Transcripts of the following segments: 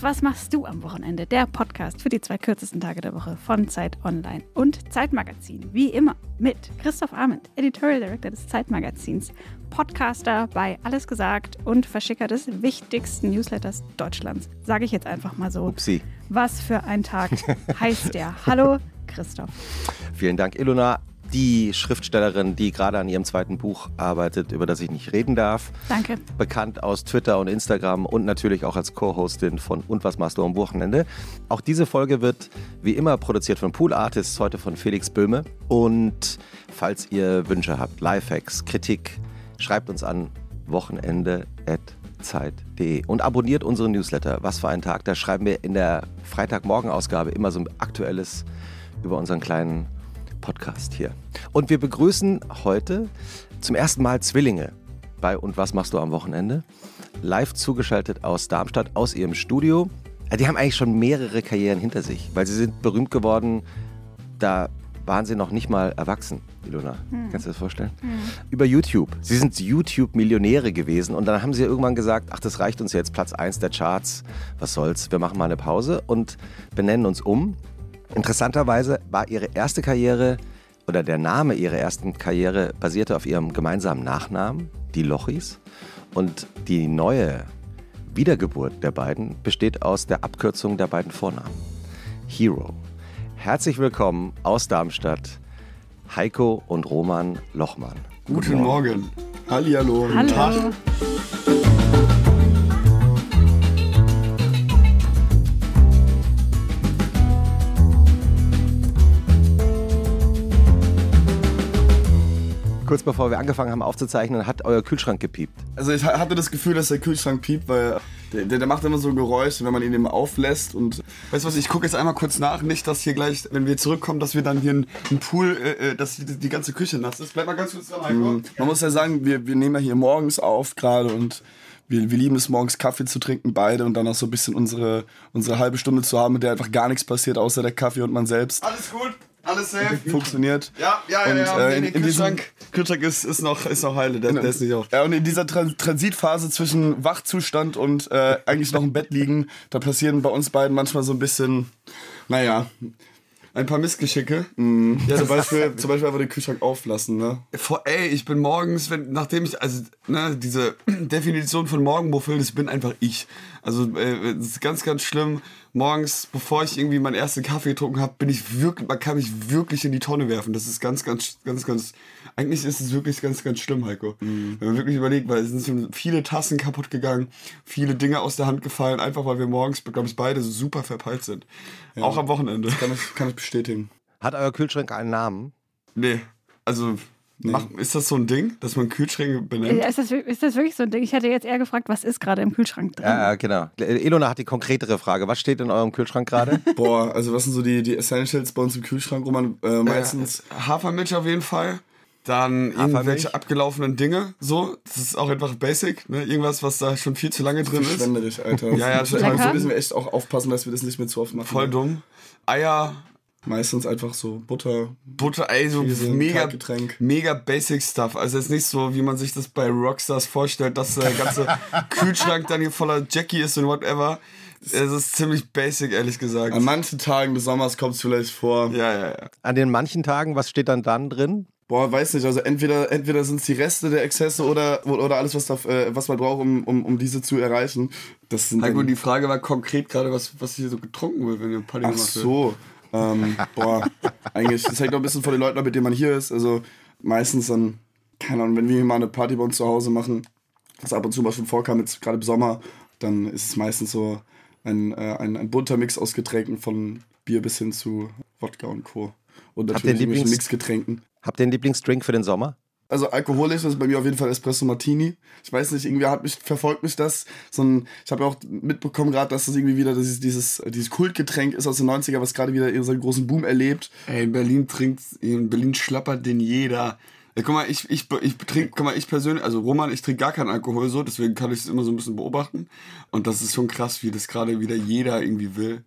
Und was machst du am Wochenende? Der Podcast für die zwei kürzesten Tage der Woche von Zeit Online und Zeitmagazin. Wie immer mit Christoph Arment, Editorial Director des Zeitmagazins, Podcaster bei Alles Gesagt und Verschicker des wichtigsten Newsletters Deutschlands. Sage ich jetzt einfach mal so. Upsi. Was für ein Tag heißt der? Hallo, Christoph. Vielen Dank, Ilona die Schriftstellerin, die gerade an ihrem zweiten Buch arbeitet, über das ich nicht reden darf. Danke. Bekannt aus Twitter und Instagram und natürlich auch als Co-Hostin von Und was machst du am Wochenende. Auch diese Folge wird wie immer produziert von Pool Artists, heute von Felix Böhme. Und falls ihr Wünsche habt, Lifehacks, Kritik, schreibt uns an wochenende.zeit.de und abonniert unseren Newsletter. Was für ein Tag. Da schreiben wir in der Freitagmorgen-Ausgabe immer so ein aktuelles über unseren kleinen Podcast hier. Und wir begrüßen heute zum ersten Mal Zwillinge bei Und was machst du am Wochenende? Live zugeschaltet aus Darmstadt, aus ihrem Studio. Die haben eigentlich schon mehrere Karrieren hinter sich, weil sie sind berühmt geworden, da waren sie noch nicht mal erwachsen, Ilona. Hm. Kannst du dir das vorstellen? Hm. Über YouTube. Sie sind YouTube-Millionäre gewesen und dann haben sie irgendwann gesagt, ach, das reicht uns jetzt, Platz 1 der Charts, was soll's, wir machen mal eine Pause und benennen uns um Interessanterweise war ihre erste Karriere oder der Name ihrer ersten Karriere basierte auf ihrem gemeinsamen Nachnamen, die Lochis. Und die neue Wiedergeburt der beiden besteht aus der Abkürzung der beiden Vornamen. Hero. Herzlich willkommen aus Darmstadt, Heiko und Roman Lochmann. Guten, Guten Morgen. Morgen. Hallihallo. Hallo. Kurz bevor wir angefangen haben aufzuzeichnen, hat euer Kühlschrank gepiept. Also ich hatte das Gefühl, dass der Kühlschrank piept, weil der, der, der macht immer so Geräusche, wenn man ihn eben auflässt. Und weißt du was, ich gucke jetzt einmal kurz nach, nicht, dass hier gleich, wenn wir zurückkommen, dass wir dann hier einen Pool, äh, äh, dass die, die, ganze Küche nass ist. Bleib mal ganz kurz dran, Heiko. Mhm. Man muss ja sagen, wir, wir nehmen ja hier morgens auf gerade und wir, wir lieben es morgens Kaffee zu trinken, beide und dann auch so ein bisschen unsere, unsere halbe Stunde zu haben, mit der einfach gar nichts passiert, außer der Kaffee und man selbst. Alles gut. Alles safe. Funktioniert. Ja, ja, ja. Und, ja, äh, in, in Kühlschrank, Kühlschrank ist, ist, noch, ist noch heile, der, der ist nicht auf. Ja, und in dieser Tran Transitphase zwischen Wachzustand und äh, eigentlich noch im Bett liegen, da passieren bei uns beiden manchmal so ein bisschen, naja, ein paar Missgeschicke. Mm. Ja, zum Beispiel, zum Beispiel einfach den Kühlschrank auflassen, ne? Vor, ey, ich bin morgens, wenn, nachdem ich, also, ne, diese Definition von Morgenmuffel, das bin einfach ich. Also, äh, das ist ganz, ganz schlimm morgens, bevor ich irgendwie meinen ersten Kaffee getrunken habe, bin ich wirklich, man kann mich wirklich in die Tonne werfen. Das ist ganz, ganz, ganz, ganz. Eigentlich ist es wirklich ganz, ganz schlimm, Heiko. Mhm. Wenn man wirklich überlegt, weil es sind viele Tassen kaputt gegangen, viele Dinge aus der Hand gefallen, einfach weil wir morgens, glaube ich, beide super verpeilt sind. Ja. Auch am Wochenende. Das kann ich, kann ich bestätigen. Hat euer Kühlschrank einen Namen? Nee. Also Nee. Mach, ist das so ein Ding, dass man Kühlschränke benennt? Ist das, ist das wirklich so ein Ding? Ich hätte jetzt eher gefragt, was ist gerade im Kühlschrank drin? Ja, genau. Elona hat die konkretere Frage. Was steht in eurem Kühlschrank gerade? Boah, also was sind so die, die Essentials bei uns im Kühlschrank, wo man äh, meistens... Äh, Hafermilch auf jeden Fall. Dann irgendwelche abgelaufenen Dinge, so. Das ist auch einfach basic, ne? Irgendwas, was da schon viel zu lange drin ist. Verschwenderisch, Alter. ja, ja, total. So müssen wir echt auch aufpassen, dass wir das nicht mehr zu oft machen. Voll dumm. Eier, Meistens einfach so Butter. Butter, ey, so mega, mega basic Stuff. Also jetzt nicht so, wie man sich das bei Rockstars vorstellt, dass der ganze Kühlschrank dann hier voller Jackie ist und whatever. Es ist ziemlich basic, ehrlich gesagt. An manchen Tagen des Sommers kommt es vielleicht vor. Ja, ja, ja. An den manchen Tagen, was steht dann dann drin? Boah, weiß nicht. Also entweder, entweder sind es die Reste der Exzesse oder, oder alles, was, da, äh, was man braucht, um, um, um diese zu erreichen. Das sind Heiko, die Frage war konkret gerade, was, was hier so getrunken wird, wenn ihr Party Ach so. Wird. Ähm, boah, eigentlich, das hängt auch ein bisschen von den Leuten ab, mit denen man hier ist. Also meistens dann, keine Ahnung, wenn wir mal eine Party bei uns zu Hause machen, was ab und zu mal schon vorkam, jetzt gerade im Sommer, dann ist es meistens so ein, äh, ein, ein bunter Mix aus Getränken von Bier bis hin zu Wodka und Co. Und natürlich Lieblings Mixgetränken. Habt ihr einen Lieblingsdrink für den Sommer? Also alkoholisch ist bei mir auf jeden Fall Espresso Martini. Ich weiß nicht, irgendwie hat mich, verfolgt mich das. So ein, ich habe ja auch mitbekommen gerade, dass das irgendwie wieder dieses, dieses, dieses Kultgetränk ist aus den 90er, was gerade wieder so einen großen Boom erlebt. Ey, in Berlin trinkt, in Berlin schlappert den jeder. Ja, guck mal, ich, ich, ich trinke, guck mal, ich persönlich, also Roman, ich trinke gar keinen Alkohol so, deswegen kann ich es immer so ein bisschen beobachten. Und das ist schon krass, wie das gerade wieder jeder irgendwie will.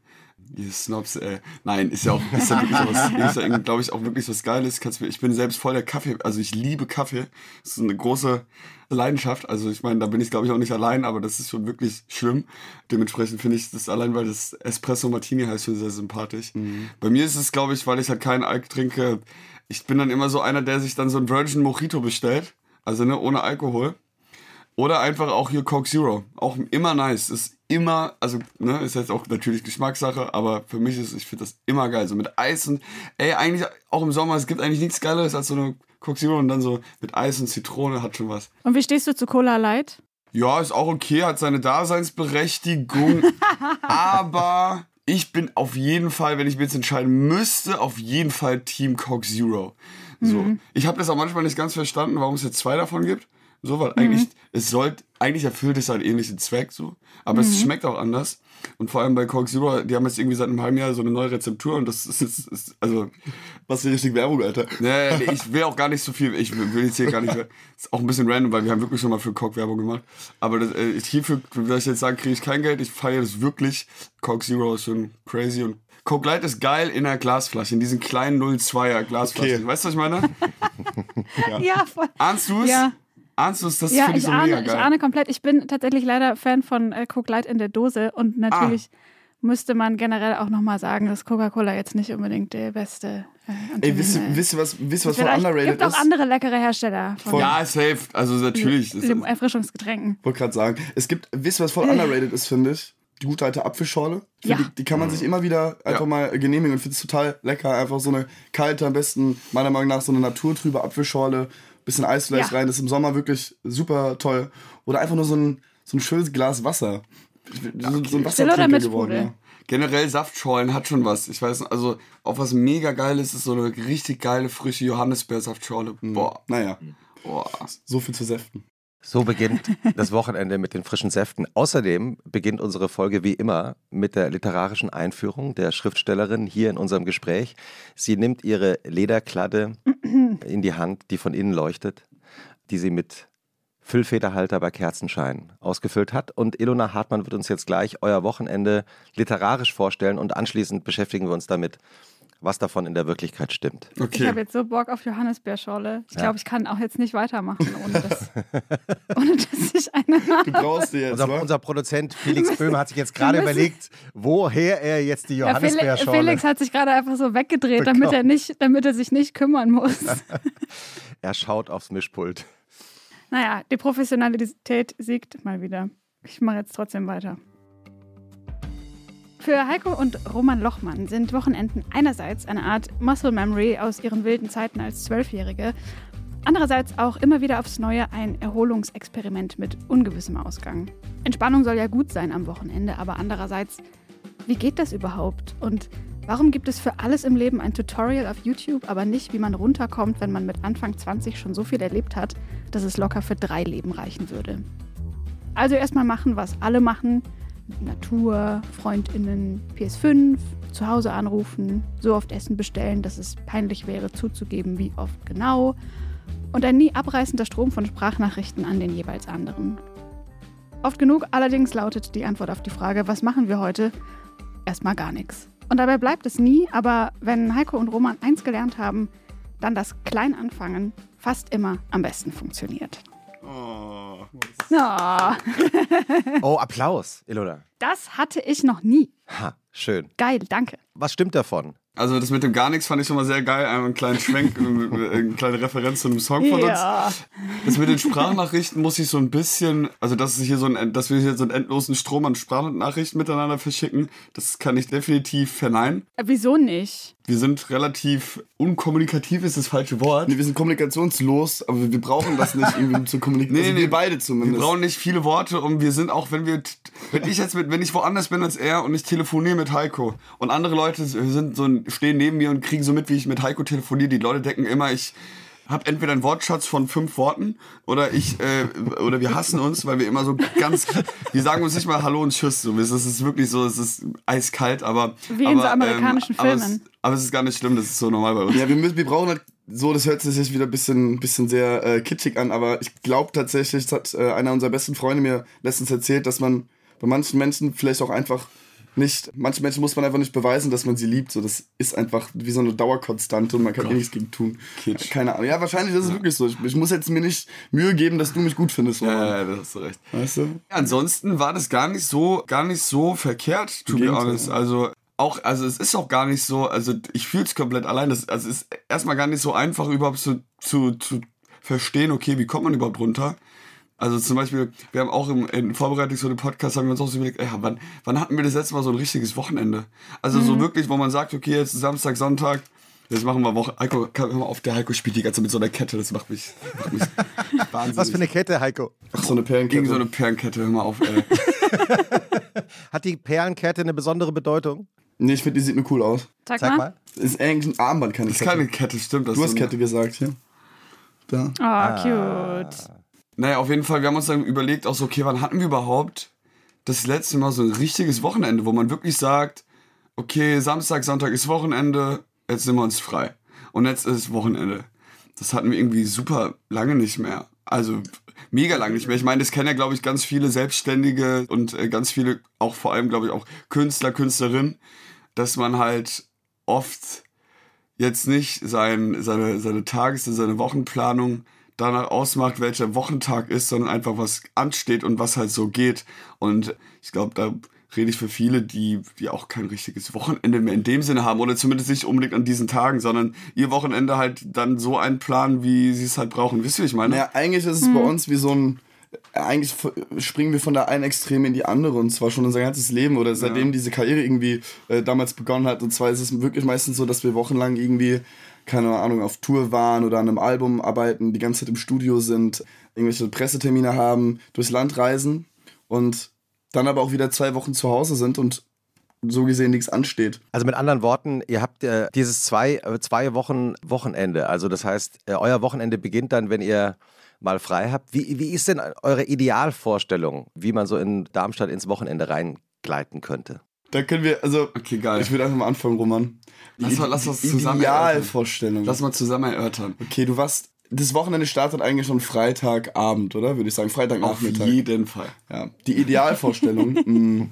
Ihr Snobs, ey. Nein, ist ja auch, ist ja wirklich was, ist ja, glaube ich, auch wirklich was Geiles. Kannst ich bin selbst voll der Kaffee, also ich liebe Kaffee. Das ist eine große Leidenschaft. Also ich meine, da bin ich, glaube ich, auch nicht allein, aber das ist schon wirklich schlimm. Dementsprechend finde ich das allein, weil das Espresso Martini heißt, schon sehr sympathisch. Mhm. Bei mir ist es, glaube ich, weil ich halt keinen Alk trinke. Ich bin dann immer so einer, der sich dann so ein Virgin Mojito bestellt. Also ne, ohne Alkohol. Oder einfach auch hier Coke Zero. Auch immer nice. Ist immer, also, ne, ist jetzt auch natürlich Geschmackssache, aber für mich ist, ich finde das immer geil. So mit Eis und, ey, eigentlich auch im Sommer, es gibt eigentlich nichts Geileres als so eine Coke Zero und dann so mit Eis und Zitrone hat schon was. Und wie stehst du zu Cola Light? Ja, ist auch okay, hat seine Daseinsberechtigung, aber ich bin auf jeden Fall, wenn ich mir jetzt entscheiden müsste, auf jeden Fall Team Coke Zero. So. Mhm. Ich habe das auch manchmal nicht ganz verstanden, warum es jetzt zwei davon gibt. So, weil mhm. eigentlich, es sollte, eigentlich erfüllt es einen ähnlichen Zweck so. Aber mhm. es schmeckt auch anders. Und vor allem bei Coke Zero, die haben jetzt irgendwie seit einem halben Jahr so eine neue Rezeptur und das ist, ist, ist also. Was für richtig Werbung, Alter. Nee, nee, ich will auch gar nicht so viel, ich will jetzt hier gar nicht, ist auch ein bisschen random, weil wir haben wirklich schon mal für Coke Werbung gemacht. Aber das, äh, hierfür, wenn ich jetzt sagen, kriege ich kein Geld, ich feiere das wirklich. Coke Zero ist schon crazy und Coke Light ist geil in einer Glasflasche, in diesen kleinen 02er Glasflaschen. Okay. Weißt du, was ich meine? ja. ja, voll. Ahnst du es? Ja. Ahnst du es? Das ja, finde ich, so ahne, mega geil. ich ahne komplett. Ich bin tatsächlich leider Fan von äh, Coke Light in der Dose und natürlich ah. müsste man generell auch nochmal sagen, dass Coca-Cola jetzt nicht unbedingt der beste äh, Ey, wisst, wisst ihr was, wisst was voll underrated ist? Es gibt auch andere leckere Hersteller. Von ja, safe. Also natürlich. Erfrischungsgetränken. Wollte gerade sagen. Es gibt, wisst ihr was voll underrated ist, finde ich? Die gute alte Apfelschorle. Ja. Die, die, kann man sich immer wieder einfach ja. mal genehmigen und finde es total lecker. Einfach so eine kalte, am besten meiner Meinung nach so eine naturtrübe Apfelschorle bisschen Eisfleisch ja. rein. Das ist im Sommer wirklich super toll. Oder einfach nur so ein, so ein schönes Glas Wasser. So, okay. so ein Wassertrinker geworden, ja. Generell Saftschorlen hat schon was. Ich weiß, also auch was mega geiles ist so eine richtig geile frische Johannisbeersaftschorle. Mhm. Boah. Naja. Boah. So viel zu säften. So beginnt das Wochenende mit den frischen Säften. Außerdem beginnt unsere Folge wie immer mit der literarischen Einführung der Schriftstellerin hier in unserem Gespräch. Sie nimmt ihre Lederkladde in die Hand, die von innen leuchtet, die sie mit Füllfederhalter bei Kerzenschein ausgefüllt hat. Und Ilona Hartmann wird uns jetzt gleich euer Wochenende literarisch vorstellen und anschließend beschäftigen wir uns damit, was davon in der Wirklichkeit stimmt. Okay. Ich habe jetzt so Bock auf Johannisbeerschorle. Ich ja. glaube, ich kann auch jetzt nicht weitermachen, ohne dass, ohne dass ich eine habe. Du brauchst die jetzt, unser, unser Produzent Felix Böhm hat sich jetzt gerade überlegt, woher er jetzt die Johannisbeerschorle... Ja, Felix hat sich gerade einfach so weggedreht, damit er, nicht, damit er sich nicht kümmern muss. er schaut aufs Mischpult. Naja, die Professionalität siegt mal wieder. Ich mache jetzt trotzdem weiter. Für Heiko und Roman Lochmann sind Wochenenden einerseits eine Art Muscle Memory aus ihren wilden Zeiten als Zwölfjährige, andererseits auch immer wieder aufs Neue ein Erholungsexperiment mit ungewissem Ausgang. Entspannung soll ja gut sein am Wochenende, aber andererseits, wie geht das überhaupt? Und warum gibt es für alles im Leben ein Tutorial auf YouTube, aber nicht, wie man runterkommt, wenn man mit Anfang 20 schon so viel erlebt hat, dass es locker für drei Leben reichen würde? Also erstmal machen, was alle machen, Natur, Freundinnen, PS5, zu Hause anrufen, so oft Essen bestellen, dass es peinlich wäre zuzugeben, wie oft genau. Und ein nie abreißender Strom von Sprachnachrichten an den jeweils anderen. Oft genug allerdings lautet die Antwort auf die Frage, was machen wir heute? Erstmal gar nichts. Und dabei bleibt es nie, aber wenn Heiko und Roman eins gelernt haben, dann das Kleinanfangen fast immer am besten funktioniert. Oh. Oh. oh, Applaus, Ilona. Das hatte ich noch nie. Ha, schön. Geil, danke. Was stimmt davon? Also das mit dem gar nichts fand ich schon mal sehr geil. Einmal einen kleinen Schwenk, eine kleine Referenz zu einem Song von ja. uns. Das mit den Sprachnachrichten muss ich so ein bisschen, also dass, es hier so ein, dass wir hier so einen endlosen Strom an Sprachnachrichten miteinander verschicken, das kann ich definitiv verneinen. Äh, wieso nicht? Wir sind relativ unkommunikativ, ist das falsche Wort. Nee, wir sind kommunikationslos, aber wir brauchen das nicht, um zu kommunizieren. Nee, also nee, wir beide zumindest. Wir brauchen nicht viele Worte und wir sind auch, wenn wir, wenn ich jetzt mit, wenn ich woanders bin als er und ich telefoniere mit Heiko und andere Leute sind so, stehen neben mir und kriegen so mit, wie ich mit Heiko telefoniere. Die Leute denken immer, ich habe entweder einen Wortschatz von fünf Worten oder ich äh, oder wir hassen uns, weil wir immer so ganz, wir sagen uns nicht mal Hallo und Tschüss. So, es ist wirklich so, es ist eiskalt, aber wie in so amerikanischen ähm, Filmen. Aber es, aber es, ist gar nicht schlimm, das ist so normal bei uns. Ja, wir müssen, wir brauchen halt so, das hört sich jetzt wieder ein bisschen, bisschen sehr äh, kitschig an, aber ich glaube tatsächlich, das hat äh, einer unserer besten Freunde mir letztens erzählt, dass man bei manchen Menschen vielleicht auch einfach nicht, manche Menschen muss man einfach nicht beweisen, dass man sie liebt. So, das ist einfach wie so eine Dauerkonstante und man kann eh nichts gegen tun. Kitsch. Keine Ahnung. Ja, wahrscheinlich ist es wirklich so. Ich, ich muss jetzt mir nicht Mühe geben, dass du mich gut findest. Ja, Roman. ja, ja, da hast du recht. Weißt du? Ja, ansonsten war das gar nicht so, gar nicht so verkehrt, to be Gegenteil. honest. Also auch, also es ist auch gar nicht so, also ich fühle es komplett allein. Das, also es ist erstmal gar nicht so einfach überhaupt zu, zu, zu verstehen, okay, wie kommt man überhaupt runter? Also zum Beispiel, wir haben auch im, in Vorbereitung zu dem Podcast, haben wir uns auch so überlegt, ey, wann, wann hatten wir das letzte Mal so ein richtiges Wochenende? Also so wirklich, wo man sagt, okay, jetzt ist Samstag, Sonntag, jetzt machen wir Woche. Heiko, kann, hör mal auf, der Heiko spielt die ganze Zeit mit so einer Kette, das macht mich, macht mich wahnsinnig. Was für eine Kette, Heiko? Ach, so eine Perlenkette. Gegen so eine Perlenkette, hör mal auf, ey. Hat die Perlenkette eine besondere Bedeutung? nee, ich finde, die sieht mir cool aus. Sag, Sag mal. mal. Das ist eigentlich ein Armband, keine Das ist Kette. keine Kette, stimmt. Das du hast so eine- Kette gesagt, hier. Da. Oh, cute. Naja, auf jeden Fall, wir haben uns dann überlegt, auch so, okay, wann hatten wir überhaupt das letzte Mal so ein richtiges Wochenende, wo man wirklich sagt, okay, Samstag, Sonntag ist Wochenende, jetzt sind wir uns frei. Und jetzt ist Wochenende. Das hatten wir irgendwie super lange nicht mehr. Also mega lange nicht mehr. Ich meine, das kennen ja, glaube ich, ganz viele Selbstständige und äh, ganz viele, auch vor allem, glaube ich, auch Künstler, Künstlerinnen, dass man halt oft jetzt nicht sein, seine, seine Tages- und seine Wochenplanung danach ausmacht, welcher Wochentag ist, sondern einfach was ansteht und was halt so geht. Und ich glaube, da rede ich für viele, die, die auch kein richtiges Wochenende mehr in dem Sinne haben oder zumindest nicht unbedingt an diesen Tagen, sondern ihr Wochenende halt dann so einplanen, wie sie es halt brauchen. Wisst ihr, wie ich meine? Naja, eigentlich ist es bei uns wie so ein. Eigentlich springen wir von der einen Extrem in die andere und zwar schon unser ganzes Leben oder seitdem diese Karriere irgendwie äh, damals begonnen hat. Und zwar ist es wirklich meistens so, dass wir wochenlang irgendwie, keine Ahnung, auf Tour waren oder an einem Album arbeiten, die ganze Zeit im Studio sind, irgendwelche Pressetermine haben, durchs Land reisen und dann aber auch wieder zwei Wochen zu Hause sind und so gesehen nichts ansteht. Also mit anderen Worten, ihr habt äh, dieses zwei, äh, zwei Wochen Wochenende. Also das heißt, äh, euer Wochenende beginnt dann, wenn ihr mal frei habt. Wie, wie ist denn eure Idealvorstellung, wie man so in Darmstadt ins Wochenende reingleiten könnte? Da können wir, also, Okay, geil. ich würde einfach mal anfangen, Roman. Lass mal- lass uns die zusammen Idealvorstellung. Lass mal zusammen erörtern. Okay, du warst. Das Wochenende startet eigentlich schon Freitagabend, oder? Würde ich sagen. Auf Freitagnachmittag. jeden Fall. Ja. Die Idealvorstellung. mh,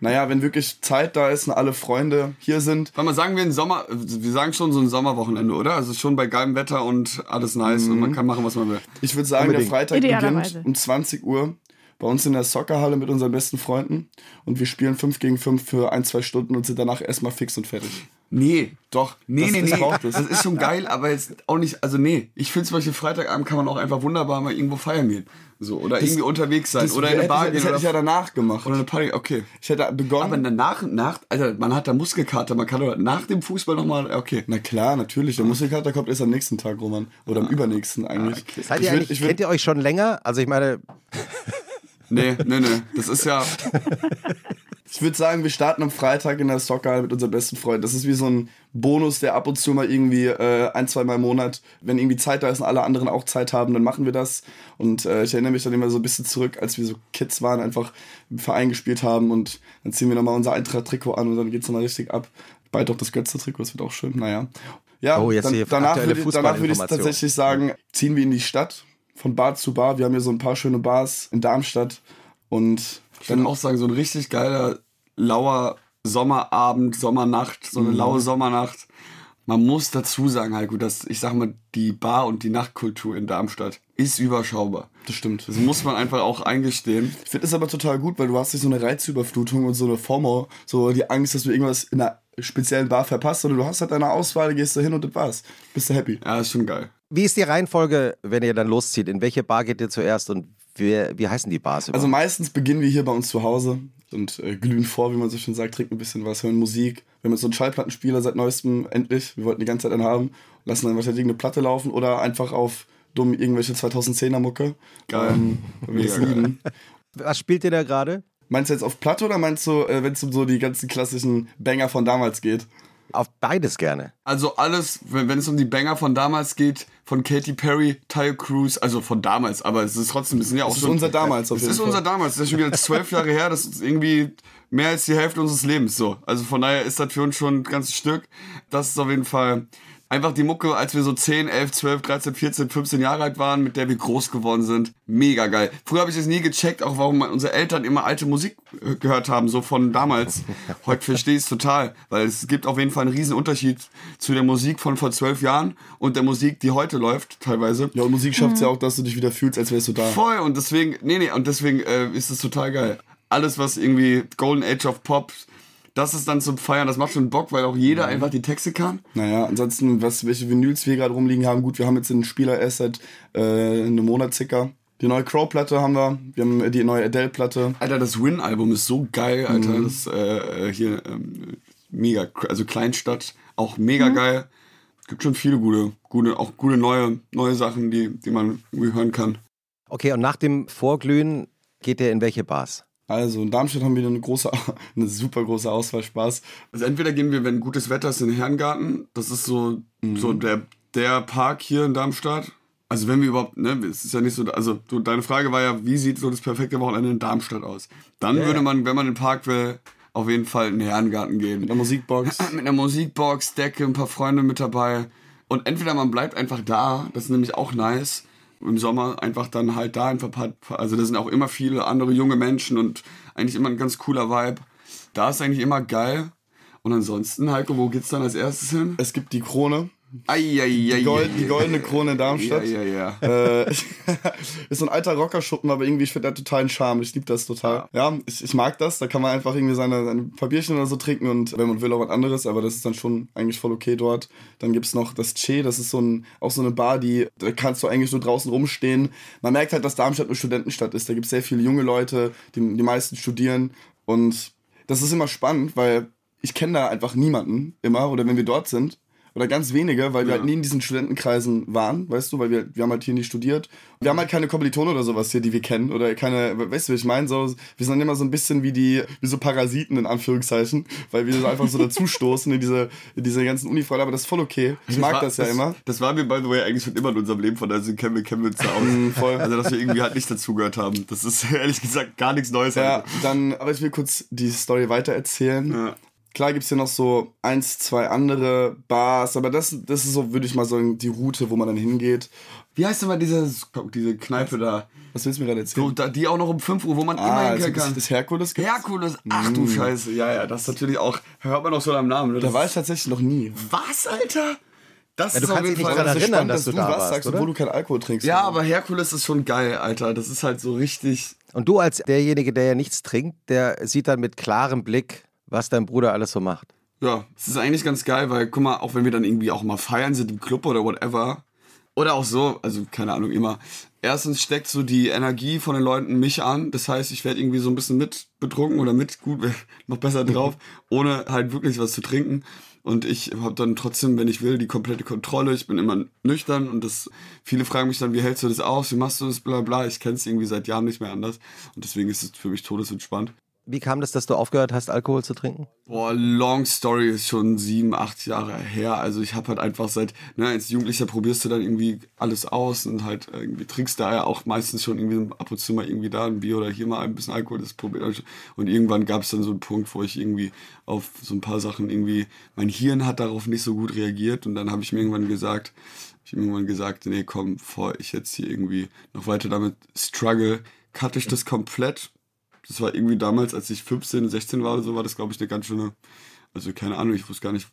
naja, wenn wirklich Zeit da ist und alle Freunde hier sind. Warte mal, sagen wir ein Sommer, wir sagen schon so ein Sommerwochenende, oder? Also schon bei geilem Wetter und alles nice und man kann machen, was man will. Ich würde sagen, Unbedingt. der Freitag beginnt um 20 Uhr bei uns in der Soccerhalle mit unseren besten Freunden. Und wir spielen 5 gegen 5 für ein, zwei Stunden und sind danach erstmal fix und fertig. Nee. Doch, Nee, das, nee, das nee. es. Das ist schon geil, aber jetzt auch nicht, also nee. Ich finde zum Beispiel Freitagabend kann man auch einfach wunderbar mal irgendwo feiern gehen. So, oder irgendwie unterwegs sein. Das oder in eine hätte Bar ich, gehen. das hätte ich ja danach gemacht. oder eine Party, okay. Ich hätte begonnen. Aber danach, nach, also man hat da Muskelkater, man kann doch nach dem Fußball nochmal, okay. Na klar, natürlich. Der Muskelkater kommt erst am nächsten Tag, Roman. Oder am übernächsten eigentlich. Seid Ich ihr würd- eigentlich, ich würd- kennt ihr euch schon länger? Also ich meine, Nee, nee, nee. Das ist ja, Ich würde sagen, wir starten am Freitag in der Soccer mit unserem besten Freund. Das ist wie so ein Bonus, der ab und zu mal irgendwie äh, ein, zwei Mal im Monat, wenn irgendwie Zeit da ist und alle anderen auch Zeit haben, dann machen wir das. Und äh, ich erinnere mich dann immer so ein bisschen zurück, als wir so Kids waren, einfach im Verein gespielt haben und dann ziehen wir nochmal unser Eintracht-Trikot an und dann geht's nochmal richtig ab. Bald auch das Götze-Trikot, das wird auch schön, naja. Ja, Oh, jetzt dann, hier danach aktuelle würde ich, danach würde ich tatsächlich sagen, ziehen wir in die Stadt, von Bar zu Bar. Wir haben hier so ein paar schöne Bars in Darmstadt und ich würde auch sagen, so ein richtig geiler, lauer Sommerabend, Sommernacht, so Mhm. eine laue Sommernacht. Man muss dazu sagen, Heiko, dass, ich sag mal, die Bar- und die Nachtkultur in Darmstadt ist überschaubar. das stimmt. Das muss man einfach auch eingestehen. Ich finde das aber total gut, weil du hast nicht so eine Reizüberflutung und so eine FOMO, so die Angst, dass du irgendwas in einer speziellen Bar verpasst, sondern du hast halt deine Auswahl, gehst da hin und das war's. Bist du happy. Ja, ist schon geil. wie ist die Reihenfolge, wenn ihr dann loszieht? In welche Bar geht ihr zuerst und wer, wie heißen die Bars Also überhaupt? meistens beginnen wir hier bei uns zu Hause und äh, glühen vor, wie man so schön sagt, trinken ein bisschen was, hören Musik. Wir haben jetzt so einen Schallplattenspieler seit neuestem, endlich. Wir wollten die ganze Zeit einen haben. Lassen dann wahrscheinlich irgendeine Platte laufen oder einfach auf dumm irgendwelche 2010er Mucke. Geil. Ähm, wir lieben. Was spielt ihr da gerade? Meinst du jetzt auf Platte oder meinst du, äh, wenn es um so die ganzen klassischen Banger von damals geht? Auf beides gerne. Also alles, wenn, es um die Banger von damals geht, von Katy Perry, Tayo Cruz, also von damals, aber es ist trotzdem, es sind ja auch Das ist schon... unser damals auf Es jeden ist Fall. unser damals, das ist schon wieder zwölf Jahre her, das ist irgendwie mehr als die Hälfte unseres Lebens so. Also von daher ist das für uns schon ein ganzes Stück. Das ist auf jeden Fall Einfach die Mucke, als wir so 10, 11, 12, 13, 14, 15 Jahre alt waren, mit der wir groß geworden sind. Mega geil. Früher habe ich es nie gecheckt, auch warum unsere Eltern immer alte Musik äh, gehört haben, so von damals. Heute verstehe ich es total, weil es gibt auf jeden Fall einen riesen Unterschied zu der Musik von vor zwölf Jahren und der Musik, die heute läuft, teilweise. Ja, und Musik schafft es ja auch, dass du dich wieder fühlst, als wärst du da. Voll, und deswegen, nee, nee, und deswegen äh, ist es total geil. Alles, was irgendwie Golden Age of Pop, das ist dann zum Feiern, das macht schon Bock, weil auch jeder einfach die Texte kann. Naja, ansonsten, was, welche Vinyls wir gerade rumliegen haben, gut, wir haben jetzt einen Spieler erst seit äh, einem Monat circa. Die neue Crow-Platte haben wir, wir haben die neue Adele-Platte. Alter, das Win-Album ist so geil, Alter. Mhm. Das äh, hier ähm, mega, also Kleinstadt, auch mega mhm. geil. Gibt schon viele gute, gute, auch gute neue, neue Sachen, die, die man irgendwie hören kann. Okay, und nach dem Vorglühen geht ihr in welche Bars? Also in Darmstadt haben wir eine große, eine super große Auswahl Spaß. Also entweder gehen wir, wenn gutes Wetter ist, in den Herrengarten. Das ist so, mhm. so der, der Park hier in Darmstadt. Also wenn wir überhaupt, ne, es ist ja nicht so, also du, deine Frage war ja, wie sieht so das perfekte Wochenende in Darmstadt aus? Dann yeah. würde man, wenn man in den Park will, auf jeden Fall in den Herrengarten gehen. Mit einer Musikbox. Mit einer Musikbox, Decke, ein paar Freunde mit dabei. Und entweder man bleibt einfach da, das ist nämlich auch nice im Sommer einfach dann halt da einfach, also da sind auch immer viele andere junge Menschen und eigentlich immer ein ganz cooler Vibe. Da ist eigentlich immer geil. Und ansonsten, Heiko, wo geht's dann als erstes hin? Es gibt die Krone. Ai, ai, ai, die, Gold, die, goldene Krone Darmstadt. Ja, ja, ja. Äh, ist so ein alter Rockerschuppen, aber irgendwie, ich finde der totalen Charme. Ich liebe das total. Ja, ja ich, ich, mag das. Da kann man einfach irgendwie seine, seine Papierchen oder so trinken und wenn man will auch was anderes, aber das ist dann schon eigentlich voll okay dort. Dann gibt es noch das Che, das ist so ein, auch so eine Bar, die, da kannst du eigentlich so draußen rumstehen. Man merkt halt, dass Darmstadt eine Studentenstadt ist. Da gibt es sehr viele junge Leute, die, die meisten studieren und das ist immer spannend, weil ich kenne da einfach niemanden immer oder wenn wir dort sind oder ganz wenige, weil wir halt nie in diesen Studentenkreisen waren, weißt du, weil wir, wir haben halt hier nicht studiert. Wir haben halt keine Kommilitonen oder sowas hier, die wir kennen oder keine, weißt du, ich meine? So, wir sind dann immer so ein bisschen wie die, wie so Parasiten in Anführungszeichen, weil wir so einfach so dazustoßen in diese, in diese ganzen Unifreunde, aber das ist voll okay. Ich das mag war, das ja das, immer. Das war mir, by the way, eigentlich schon immer in unserem Leben, von also kennen wir, kennen wir uns ja auch. voll. Also, dass wir irgendwie halt nicht dazugehört haben. Das ist ehrlich gesagt gar nichts Neues. Ja, dann, aber ich will kurz die Story weiter erzählen. Ja. Klar gibt es hier noch so eins, zwei andere Bars, aber das, das ist so, würde ich mal sagen, die Route, wo man dann hingeht. Wie heißt denn mal diese, diese Kneipe da? Was willst du mir gerade erzählen? So, die auch noch um 5 Uhr, wo man ah, immer hingehen kann. Das Herkules gibt's? Herkules, ach mm. du Scheiße. Ja, ja, das ist natürlich auch, hört man auch so am Namen. Ne? Da war ich tatsächlich noch nie. Was, Alter? Das ja, du kannst dich nicht daran erinnern, spannend, dass, dass, du da warst, sagst, obwohl du keinen Alkohol trinkst. Ja, oder? aber Herkules ist schon geil, Alter. Das ist halt so richtig. Und du als derjenige, der ja nichts trinkt, der sieht dann mit klarem Blick, was dein Bruder alles so macht. Ja, es ist eigentlich ganz geil, weil, guck mal, auch wenn wir dann irgendwie auch mal feiern sind im Club oder whatever, oder auch so, also keine Ahnung, immer. Erstens steckt so die Energie von den Leuten mich an. Das heißt, ich werde irgendwie so ein bisschen mit betrunken oder mit gut, noch besser drauf, ohne halt wirklich was zu trinken. Und ich habe dann trotzdem, wenn ich will, die komplette Kontrolle. Ich bin immer nüchtern und das, viele fragen mich dann, wie hältst du das aus? Wie machst du das? Bla bla. Ich kenne es irgendwie seit Jahren nicht mehr anders. Und deswegen ist es für mich todesentspannt. Wie kam das, dass du aufgehört hast, Alkohol zu trinken? Boah, long story ist schon sieben, acht Jahre her. Also ich habe halt einfach seit, ne, als Jugendlicher probierst du dann irgendwie alles aus und halt irgendwie trinkst da ja auch meistens schon irgendwie ab und zu mal irgendwie da ein Bier oder hier mal ein bisschen Alkohol, das probiert. Und irgendwann gab es dann so einen Punkt, wo ich irgendwie auf so ein paar Sachen irgendwie, mein Hirn hat darauf nicht so gut reagiert und dann habe ich mir irgendwann gesagt, ich habe irgendwann gesagt, nee, komm, bevor ich jetzt hier irgendwie noch weiter damit struggle, cutte ich das komplett das war irgendwie damals, als ich 15, 16 war oder so, war das, glaube ich, eine ganz schöne, also keine Ahnung, ich wusste gar nicht,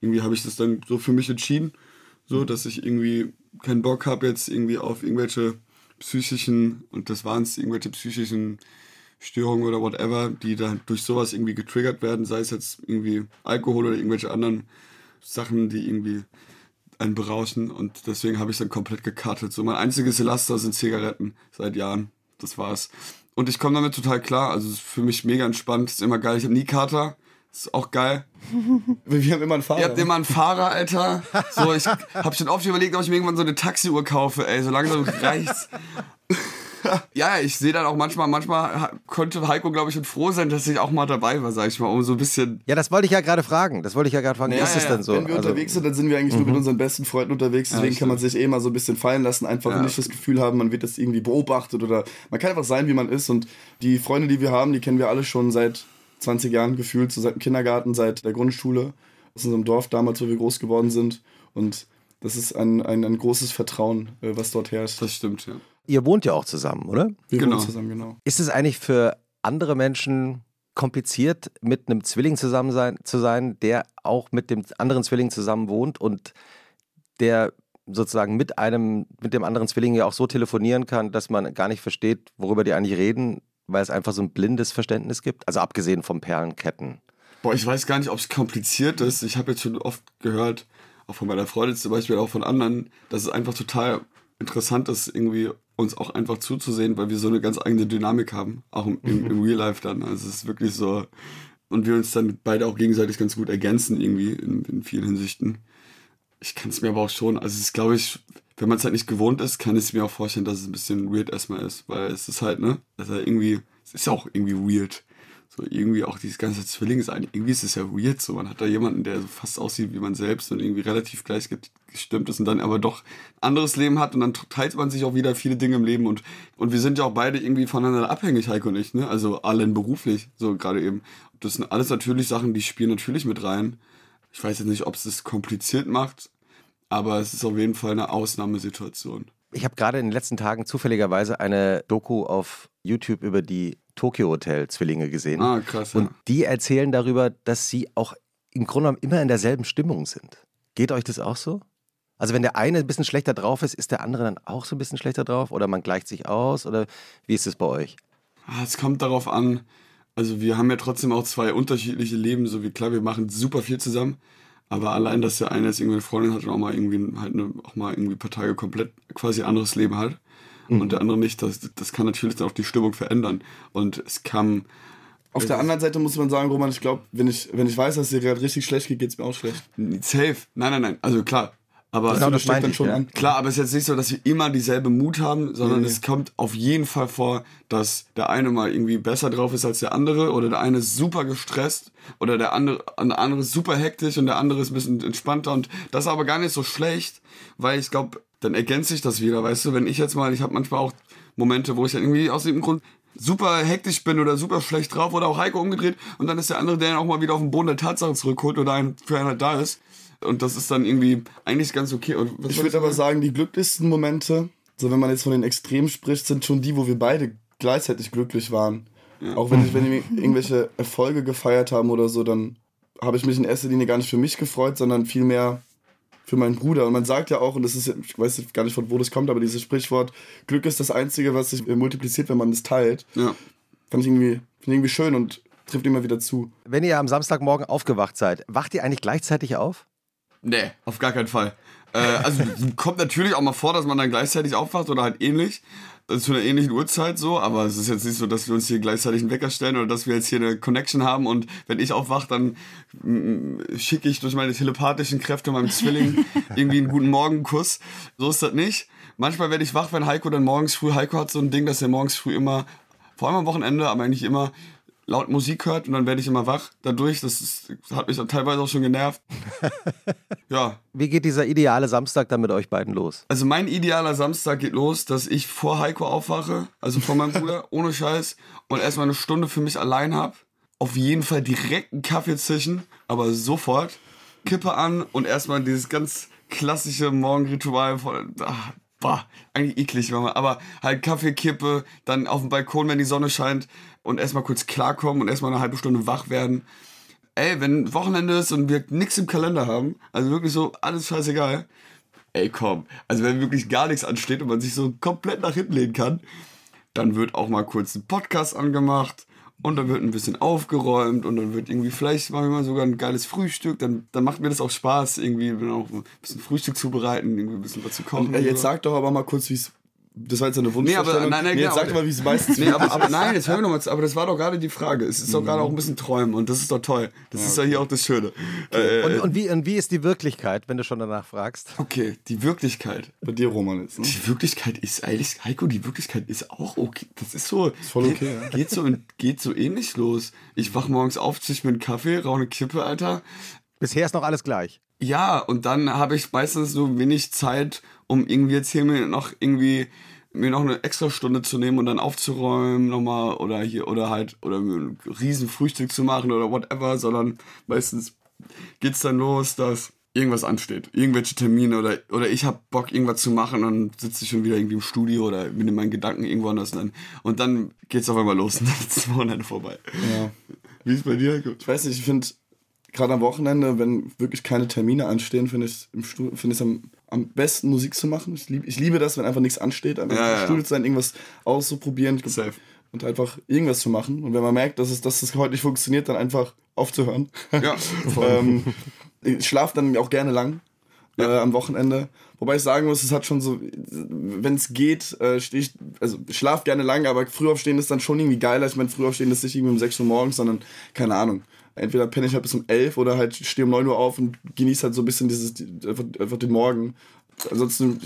irgendwie habe ich das dann so für mich entschieden, so, dass ich irgendwie keinen Bock habe jetzt irgendwie auf irgendwelche psychischen, und das waren es, irgendwelche psychischen Störungen oder whatever, die dann durch sowas irgendwie getriggert werden, sei es jetzt irgendwie Alkohol oder irgendwelche anderen Sachen, die irgendwie einen berauschen und deswegen habe ich dann komplett gekartet. So mein einziges Laster sind Zigaretten seit Jahren. Das war's. Und ich komme damit total klar. Also es ist für mich mega entspannt. Ist immer geil. Ich habe nie Kater. Ist auch geil. Wir haben immer einen Fahrer. Ihr habt immer einen Fahrer, Alter. So, ich habe schon oft überlegt, ob ich mir irgendwann so eine Taxiuhr kaufe, ey. So langsam reicht's. ja, ich sehe dann auch manchmal, manchmal konnte Heiko, glaube ich, froh sein, dass ich auch mal dabei war, sag ich mal, um so ein bisschen. Ja, das wollte ich ja gerade fragen. Das wollte ich ja gerade fragen. Ja, ist ja, es denn so? Wenn wir also, unterwegs sind, dann sind wir eigentlich mhm. nur mit unseren besten Freunden unterwegs. Deswegen kann man sich eh mal so ein bisschen fallen lassen, einfach ja, nicht das Gefühl haben, man wird das irgendwie beobachtet oder man kann einfach sein, wie man ist. Und die Freunde, die wir haben, die kennen wir alle schon seit 20 Jahren gefühlt, so seit dem Kindergarten, seit der Grundschule. aus unserem Dorf damals, wo wir groß geworden sind. Und das ist ein, ein, ein großes Vertrauen, äh, was dort herrscht. Das stimmt, ja. Ihr wohnt ja auch zusammen, oder? Wir Genau. wohnen zusammen, genau. Ist es eigentlich für andere Menschen kompliziert, mit einem Zwilling zusammen sein, zu sein, der auch mit dem anderen Zwilling zusammen wohnt und der sozusagen mit einem, mit dem anderen Zwilling ja auch so telefonieren kann, dass man gar nicht versteht, worüber die eigentlich reden, weil es einfach so ein blindes Verständnis gibt? Also abgesehen vom Perlenketten. Boah, ich weiß gar nicht, ob es kompliziert ist. Ich habe jetzt schon oft gehört, auch von meiner Freundin zum Beispiel, auch von anderen, dass es einfach total interessant ist, irgendwie uns auch einfach zuzusehen, weil wir so eine ganz eigene Dynamik haben, auch im, im, im Real Life dann. Also es ist wirklich so, und wir uns dann beide auch gegenseitig ganz gut ergänzen irgendwie in, in vielen Hinsichten. Ich kann es mir aber auch schon, also es ist glaube ich, wenn man es halt nicht gewohnt ist, kann ich es mir auch vorstellen, dass es ein bisschen weird erstmal ist, weil es ist halt, ne, also irgendwie, es ist ja auch irgendwie weird. So irgendwie auch dieses ganze Zwillingssein, irgendwie ist es ja weird so. Man hat da jemanden, der so fast aussieht wie man selbst und irgendwie relativ gleich ge- gestimmt ist und dann aber doch ein anderes Leben hat und dann teilt man sich auch wieder viele Dinge im Leben und, und wir sind ja auch beide irgendwie voneinander abhängig, Heiko und ich, ne? Also allen beruflich, so gerade eben. Das sind alles natürlich Sachen, die spielen natürlich mit rein. Ich weiß jetzt nicht, ob es das kompliziert macht, aber es ist auf jeden Fall eine Ausnahmesituation. Ich habe gerade in den letzten Tagen zufälligerweise eine Doku auf YouTube über die Tokyo Hotel Zwillinge gesehen. Ah, krass. Ja. Und die erzählen darüber, dass sie auch im Grunde genommen immer in derselben Stimmung sind. Geht euch das auch so? Also wenn der eine ein bisschen schlechter drauf ist, ist der andere dann auch so ein bisschen schlechter drauf? Oder man gleicht sich aus? Oder wie ist es bei euch? Ah, Es kommt darauf an, also wir haben ja trotzdem auch zwei unterschiedliche Leben, so wie klar, wir machen super viel zusammen, aber allein, dass der eine jetzt irgendwie eine Freundin hat und auch mal irgendwie halt eine, auch mal irgendwie ein paar Tage komplett quasi anderes Leben hat und der andere nicht, das, das kann natürlich dann auch die Stimmung verändern und es kam, Auf der anderen Seite muss man sagen, Roman, ich glaube, wenn ich, wenn ich weiß, dass es dir gerade richtig schlecht geht, geht es mir auch schlecht. safe, nein, nein, nein, also klar, aber Genau, das steckt meinte dann schon ja. an. Klar, aber es ist jetzt nicht so, dass wir immer dieselbe Mut haben, sondern Nee, nee. es kommt auf jeden Fall vor, dass der eine mal irgendwie besser drauf ist als der andere oder der eine ist super gestresst oder der andere, der andere ist super hektisch und der andere ist ein bisschen entspannter und das ist aber gar nicht so schlecht, weil ich glaube, dann ergänzt sich das wieder, weißt du, wenn ich jetzt mal, ich habe manchmal auch Momente, wo ich dann irgendwie aus dem Grund super hektisch bin oder super schlecht drauf oder auch Heiko umgedreht und dann ist der andere, der dann auch mal wieder auf den Boden der Tatsachen zurückholt oder einen für einen halt da ist. Und das ist dann irgendwie eigentlich ganz okay. Ich würde aber sagen, die glücklichsten Momente, so wenn man jetzt von den Extremen spricht, sind schon die, wo wir beide gleichzeitig glücklich waren. Auch wenn, ich, wenn wir irgendwelche Erfolge gefeiert haben oder so, dann habe ich mich in erster Linie gar nicht für mich gefreut, sondern vielmehr für meinen Bruder. Und man sagt ja auch, und das ist, ich weiß jetzt gar nicht, von wo das kommt, aber dieses Sprichwort, Glück ist das Einzige, was sich äh, multipliziert, wenn man es teilt. Ja. Fand ich irgendwie, finde ich irgendwie schön und trifft immer wieder zu. Wenn ihr am Samstagmorgen aufgewacht seid, wacht ihr eigentlich gleichzeitig auf? Nee, auf gar keinen Fall. Äh, also kommt natürlich auch mal vor, dass man dann gleichzeitig aufwacht oder halt ähnlich. Zu einer ähnlichen Uhrzeit so, aber es ist jetzt nicht so, dass wir uns hier gleichzeitig einen Wecker stellen oder dass wir jetzt hier eine Connection haben und wenn ich aufwache, dann mm, schicke ich durch meine telepathischen Kräfte meinem Zwilling irgendwie einen guten Morgenkuss. So ist das nicht. Manchmal werde ich wach, wenn Heiko dann morgens früh, Heiko hat so ein Ding, dass er morgens früh immer, vor allem am Wochenende, aber eigentlich immer laut Musik hört und dann werde ich immer wach dadurch. Das, ist, das hat mich dann teilweise auch schon genervt. Ja, Wie geht dieser ideale Samstag dann mit euch beiden los? also mein idealer Samstag geht los, dass ich vor Heiko aufwache, also vor meinem Bruder, ohne Scheiß, und erstmal eine Stunde für mich allein hab. Auf jeden Fall direkt einen Kaffee zischen, aber sofort. Kippe an und erstmal dieses ganz klassische Morgenritual von. Ach, boah, eigentlich eklig, aber halt Kaffee, Kippe, dann auf dem Balkon, wenn die Sonne scheint und erstmal kurz klarkommen und erstmal eine halbe Stunde wach werden. Ey, wenn Wochenende ist und wir nichts im Kalender haben, also wirklich so alles scheißegal, ey komm, also wenn wirklich gar nichts ansteht und man sich so komplett nach hinten lehnen kann, dann wird auch mal kurz ein Podcast angemacht und dann wird ein bisschen aufgeräumt und dann wird irgendwie vielleicht machen wir mal sogar ein geiles Frühstück, dann, dann macht mir das auch Spaß, irgendwie auch ein bisschen Frühstück zubereiten, irgendwie ein bisschen was zu kochen. Äh, und jetzt so. sag doch aber mal kurz, wie es. Das war jetzt eine Nee, Wunschvorstellung. aber- nein, nein, nee, jetzt genau. sag doch mal, wie es meistens Nee, aber, aber nein, jetzt hör mir noch mal zu. Aber das war doch gerade die Frage. Es ist doch gerade auch ein bisschen Träumen und das ist doch toll. Das ist ja hier auch das Schöne. Äh, Und, und, wie, und wie ist die Wirklichkeit, wenn du schon danach fragst? okay, die Wirklichkeit. bei dir, Roman, jetzt. Ne? Die Wirklichkeit ist eigentlich, Heiko, die Wirklichkeit ist auch okay. Das ist so. voll okay, ja. Geht so, geht so ähnlich los. Ich wach morgens auf, zisch mir einen Kaffee, rauche eine Kippe, Alter. Bisher ist noch alles gleich. Ja, und dann habe ich meistens so wenig Zeit, um irgendwie jetzt hier mir noch irgendwie mir noch eine extra Stunde zu nehmen und dann aufzuräumen nochmal oder hier oder halt oder mir ein riesen Frühstück zu machen oder whatever, sondern meistens geht's dann los, dass irgendwas ansteht. Irgendwelche Termine oder, oder ich hab Bock, irgendwas zu machen und dann sitze ich schon wieder irgendwie im Studio oder bin in meinen Gedanken irgendwo anders. Und dann, und dann geht's auf einmal los und dann ist das Wochenende vorbei. Ja. Wie ist bei dir? Ich weiß nicht, ich finde gerade am Wochenende, wenn wirklich keine Termine anstehen, finde ich es am, am besten Musik zu machen. Ich, lieb, ich liebe das, wenn einfach nichts ansteht, einfach Ja, im ja. Studio zu sein, irgendwas auszuprobieren Safe. und einfach irgendwas zu machen. Und wenn man merkt, dass es, dass es heute nicht funktioniert, dann einfach aufzuhören. Ja. ähm, ich schlafe dann auch gerne lang äh, am Wochenende. Wobei ich sagen muss, es hat schon so, wenn es geht, äh, stehe ich, also ich schlaf gerne lang, aber früh aufstehen ist dann schon irgendwie geiler. Ich meine, früh aufstehen ist nicht irgendwie um 6 Uhr morgens, sondern, keine Ahnung. Entweder penne ich halt bis um 11 oder halt stehe um 9 Uhr auf und genieße halt so ein bisschen dieses, einfach, einfach den Morgen. Ansonsten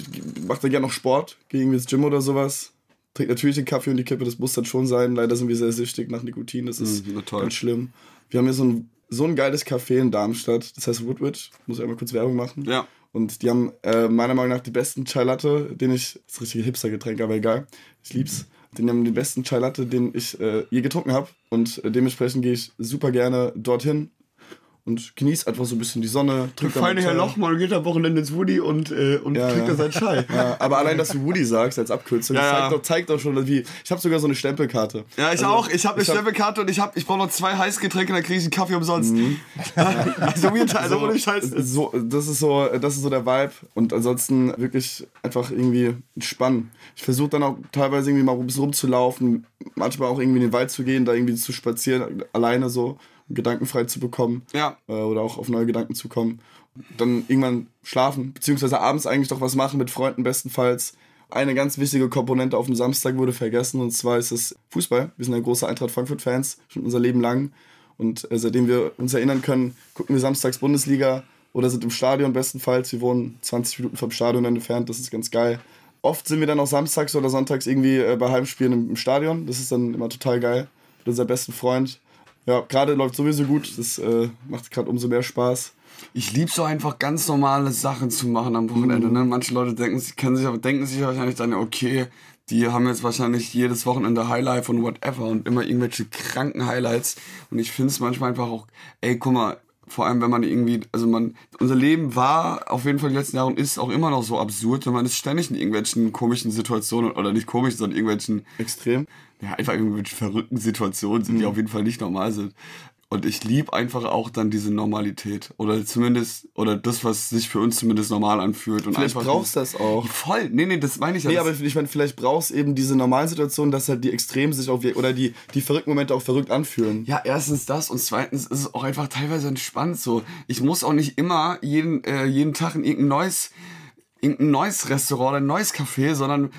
macht er gerne noch Sport, gehe irgendwie ins Gym oder sowas. Trinkt natürlich den Kaffee und die Kippe, das muss dann schon sein. Leider sind wir sehr süchtig nach Nikotin, das ist Mhm, na toll. ganz schlimm. Wir haben hier so ein, so ein geiles Café in Darmstadt, das heißt Woodward. Muss ich einmal kurz Werbung machen. Ja. Und die haben äh, meiner Meinung nach die besten Chai Latte, den ich, das ist ein richtiges Hipster-Getränk, aber egal, ich lieb's. Die haben den besten Chai Latte, den ich äh, je getrunken habe. Und äh, dementsprechend gehe ich super gerne dorthin und genieße einfach so ein bisschen die Sonne. Der feine Herr. Lochmann geht am Wochenende ins Woody und, äh, und Ja, trinkt ja. da seinen Chai. Ja, aber allein, dass du Woody sagst als Abkürzung, Ja, zeigt. Doch, zeigt doch schon, wie. Ich habe sogar so eine Stempelkarte. Ja, ich Also, auch. Ich habe eine ich hab- Stempelkarte und ich, hab, ich brauche noch zwei Heißgetränke, dann kriege ich einen Kaffee umsonst. also mir also ohne Scheiß. So, das ist so, das ist so der Vibe und ansonsten wirklich einfach irgendwie entspannen. Ich versuche dann auch teilweise irgendwie mal ein bisschen rumzulaufen, manchmal auch irgendwie in den Wald zu gehen, da irgendwie zu spazieren, alleine so, um gedankenfrei zu bekommen Ja. äh, oder auch auf neue Gedanken zu kommen. Dann irgendwann schlafen, beziehungsweise abends eigentlich doch was machen mit Freunden bestenfalls. Eine ganz wichtige Komponente auf dem Samstag wurde vergessen und zwar ist es Fußball. Wir sind ja große Eintracht Frankfurt-Fans, schon unser Leben lang. Und äh, seitdem wir uns erinnern können, gucken wir samstags Bundesliga oder sind im Stadion bestenfalls. Wir wohnen 20 Minuten vom Stadion entfernt, das ist ganz geil. Oft sind wir dann auch samstags oder sonntags irgendwie äh, bei Heimspielen im, im Stadion. Das ist dann immer total geil. Mit unser besten Freund. Ja, gerade läuft sowieso gut. Das äh, macht gerade umso mehr Spaß. Ich liebe so einfach ganz normale Sachen zu machen am Wochenende. Mhm. Ne? Manche Leute denken sich, kennen sich, aber denken sich wahrscheinlich dann, okay, die haben jetzt wahrscheinlich jedes Wochenende Highlight und whatever und immer irgendwelche kranken Highlights. Und ich finde es manchmal einfach auch, ey, guck mal, vor allem wenn man irgendwie, also man, unser Leben war auf jeden Fall die letzten Jahre und ist auch immer noch so absurd, und man ist ständig in irgendwelchen komischen Situationen oder nicht komisch, sondern irgendwelchen Extrem. Ja, einfach irgendwelche verrückten Situationen sind, die Mhm. auf jeden Fall nicht normal sind. Und ich liebe einfach auch dann diese Normalität. Oder zumindest, oder das, was sich für uns zumindest normal anfühlt. Und Vielleicht brauchst du das auch. Voll, nee, nee, das meine ich ja. Nee, aber ich meine, vielleicht brauchst du eben diese normalen Situationen, dass halt die Extremen sich auch, oder die, die verrückten Momente auch verrückt anfühlen. Ja, erstens das und zweitens ist es auch einfach teilweise entspannt so. Ich muss auch nicht immer jeden, äh, jeden Tag in irgendein neues irgendein neues Restaurant oder ein neues Café, sondern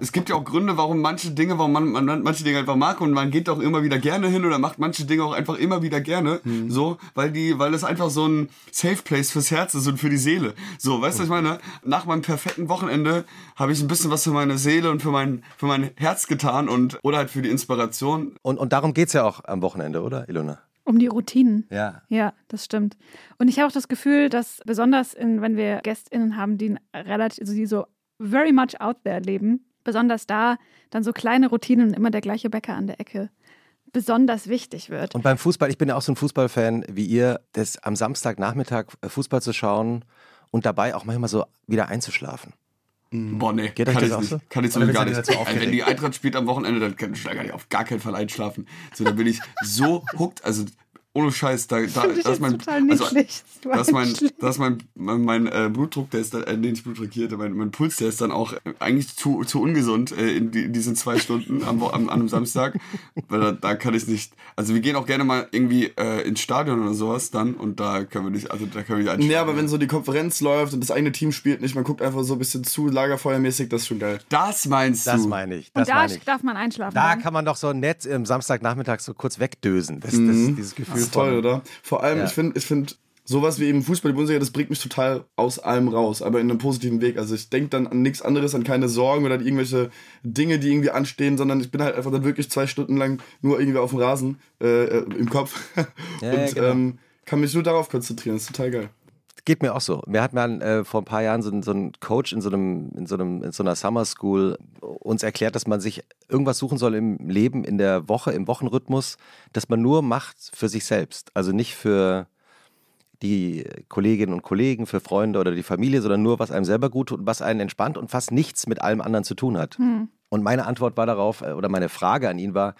es gibt ja auch Gründe, warum manche Dinge, warum man, man manche Dinge einfach mag und man geht auch immer wieder gerne hin oder macht manche Dinge auch einfach immer wieder gerne, so, weil die, weil es einfach so ein Safe Place fürs Herz ist und für die Seele. So, weißt du, was ich meine? Nach meinem perfekten Wochenende habe ich ein bisschen was für meine Seele und für mein, für mein Herz getan und, oder halt für die Inspiration. Und, und darum geht es ja auch am Wochenende, oder, Ilona? Um die Routinen. Ja. Ja, das stimmt. Und ich habe auch das Gefühl, dass besonders in, wenn wir GästInnen haben, die relativ, also die so very much out there leben, besonders da dann so kleine Routinen und immer der gleiche Bäcker an der Ecke besonders wichtig wird. Und beim Fußball, ich bin ja auch so ein Fußballfan wie ihr, das am Samstagnachmittag äh, Fußball zu schauen und dabei auch manchmal so wieder einzuschlafen. Boah, nee, Geht kann ich nicht. so? Kann ich so Oder gar nicht. wenn die Eintracht spielt am Wochenende, dann kann ich da gar nicht auf gar keinen Fall einschlafen. So, da bin ich so hooked, also ohne Scheiß, da, da das ist mein, also, das ist mein, das ist mein, mein, mein äh, Blutdruck, der ist dann, äh, nee, nicht Blutdruck hier, mein, mein Puls, der ist dann auch äh, eigentlich zu, zu ungesund äh, in, die, in diesen zwei Stunden am, Wo- am, an einem Samstag, weil da, da kann ich nicht, also wir gehen auch gerne mal irgendwie äh, ins Stadion oder sowas dann und da können wir nicht, also da können wir nicht. Nee, aber wenn so die Konferenz läuft und das eigene Team spielt nicht, man guckt einfach so ein bisschen zu, lagerfeuermäßig, das ist schon geil. Das meinst Das du? meine ich. Das Und da ich. darf man einschlafen. Da dann. kann man doch so nett am Samstagnachmittag so kurz wegdösen. Das, das, dieses Gefühl Das ist toll, von- oder? Vor allem, Ja. ich finde, ich find, sowas wie eben Fußball, die Bundesliga, das bringt mich total aus allem raus, aber in einem positiven Weg. Also ich denke dann an nichts anderes, an keine Sorgen oder irgendwelche Dinge, die irgendwie anstehen, sondern ich bin halt einfach dann wirklich zwei Stunden lang nur irgendwie auf dem Rasen äh, äh, im Kopf Ja, und ja, genau. ähm, kann mich nur darauf konzentrieren. Das ist total geil. Geht mir auch so. Mir hat man äh, vor ein paar Jahren so, ein- so ein Coach in so, einem, in, so einem, in so einer Summer School uns erklärt, dass man sich irgendwas suchen soll im Leben, in der Woche, im Wochenrhythmus, das man nur macht für sich selbst. Also nicht für die Kolleginnen und Kollegen, für Freunde oder die Familie, sondern nur, was einem selber gut tut und was einen entspannt und fast nichts mit allem anderen zu tun hat. Hm. Und meine Antwort war darauf, äh, oder meine Frage an ihn war,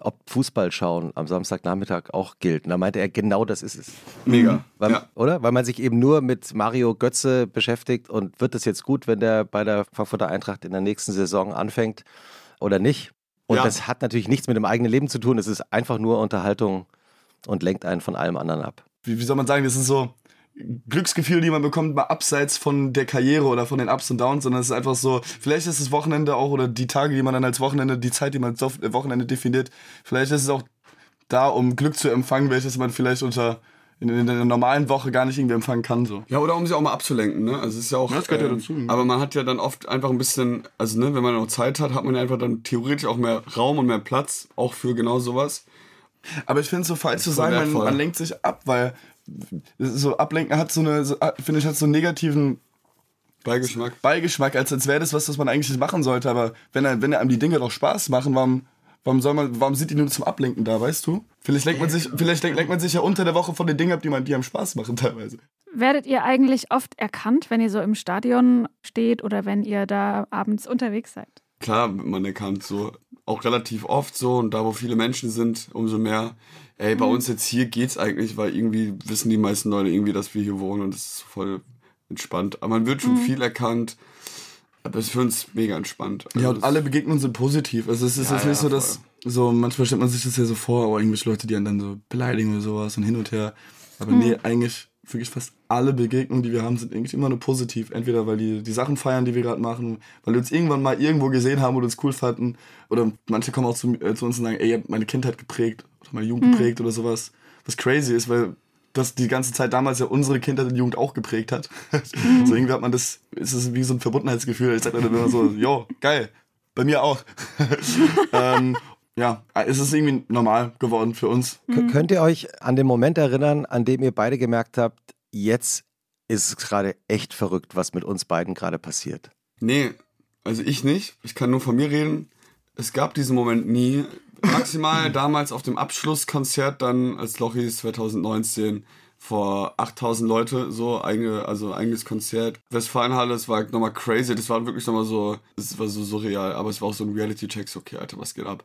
ob Fußball schauen am Samstagnachmittag auch gilt. Und da meinte er, genau das ist es. Mega. Weil, ja. Oder? Weil man sich eben nur mit Mario Götze beschäftigt und wird es jetzt gut, wenn der bei der Frankfurter Eintracht in der nächsten Saison anfängt oder nicht? Und Ja. das hat natürlich nichts mit dem eigenen Leben zu tun. Es ist einfach nur Unterhaltung und lenkt einen von allem anderen ab. wie, wie soll man sagen, das sind so Glücksgefühle, die man bekommt, mal abseits von der Karriere oder von den Ups und Downs, sondern es ist einfach so, vielleicht ist das Wochenende auch oder die Tage, die man dann als Wochenende, die Zeit, die man als Wochenende definiert, vielleicht ist es auch da, um Glück zu empfangen, welches man vielleicht unter in, in der normalen Woche gar nicht irgendwie empfangen kann. So. Ja, oder um sich auch mal abzulenken, ne? Also es ist ja auch. Ja, das gehört ja dazu, ne? Aber man hat ja dann oft einfach ein bisschen, also ne, wenn man noch Zeit hat, hat man ja einfach dann theoretisch auch mehr Raum und mehr Platz, auch für genau sowas. Aber ich finde es so falsch zu sagen, man, man lenkt sich ab, weil so Ablenken hat so eine, so, finde ich, hat so einen negativen Beigeschmack. Beigeschmack, als, als wäre das was, was man eigentlich nicht machen sollte. Aber wenn, er, wenn er einem die Dinge doch Spaß machen, warum, warum, soll man, warum sind die nur zum Ablenken da, weißt du? Vielleicht lenkt man sich, vielleicht lenkt, lenkt man sich ja unter der Woche von den Dingen ab, die, man, die einem Spaß machen teilweise. Werdet ihr eigentlich oft erkannt, wenn ihr so im Stadion steht oder wenn ihr da abends unterwegs seid? Klar, man erkannt so. Auch relativ oft so und da, wo viele Menschen sind, umso mehr. Ey, bei uns jetzt hier geht's eigentlich, weil irgendwie wissen die meisten Leute irgendwie, dass wir hier wohnen und das ist voll entspannt. Aber man wird schon viel erkannt. Aber es ist für uns mega entspannt. Also Ja, und alle Begegnungen sind positiv. Also es ist Ja, jetzt nicht ja, so, dass so manchmal stellt man sich das ja so vor, oh, irgendwelche Leute, die einen dann so beleidigen oder sowas und hin und her. Aber nee, eigentlich wirklich fast alle Begegnungen, die wir haben, sind eigentlich immer nur positiv. Entweder weil die die Sachen feiern, die wir gerade machen, weil wir uns irgendwann mal irgendwo gesehen haben oder uns cool fanden. Oder manche kommen auch zu, äh, zu uns und sagen, ey, ihr habt meine Kindheit geprägt oder meine Jugend geprägt oder sowas. Was crazy ist, weil das die ganze Zeit damals ja unsere Kindheit und Jugend auch geprägt hat. so irgendwie hat man das, ist es wie so ein Verbundenheitsgefühl. Ich sag dann immer so, jo, geil, bei mir auch. ähm, ja, es ist irgendwie normal geworden für uns. K- Könnt ihr euch an den Moment erinnern, an dem ihr beide gemerkt habt, jetzt ist es gerade echt verrückt, was mit uns beiden gerade passiert? Nee, also ich nicht. Ich kann nur von mir reden. Es gab diesen Moment nie. Maximal damals auf dem Abschlusskonzert dann als Lochis 2019 vor 8000 Leute, so eigene, also eigenes Konzert. Westfalenhalle, das war nochmal crazy. Das war wirklich nochmal so, es war so surreal, aber es war auch so ein Reality-Check, so, okay, Alter, was geht ab?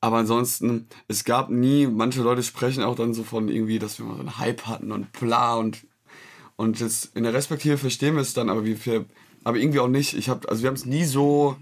Aber ansonsten, es gab nie, manche Leute sprechen auch dann so von irgendwie, dass wir mal so einen Hype hatten und bla und und jetzt in der Respektive verstehen wir es dann, aber wir, aber irgendwie auch nicht. Ich habe, also wir haben es nie so,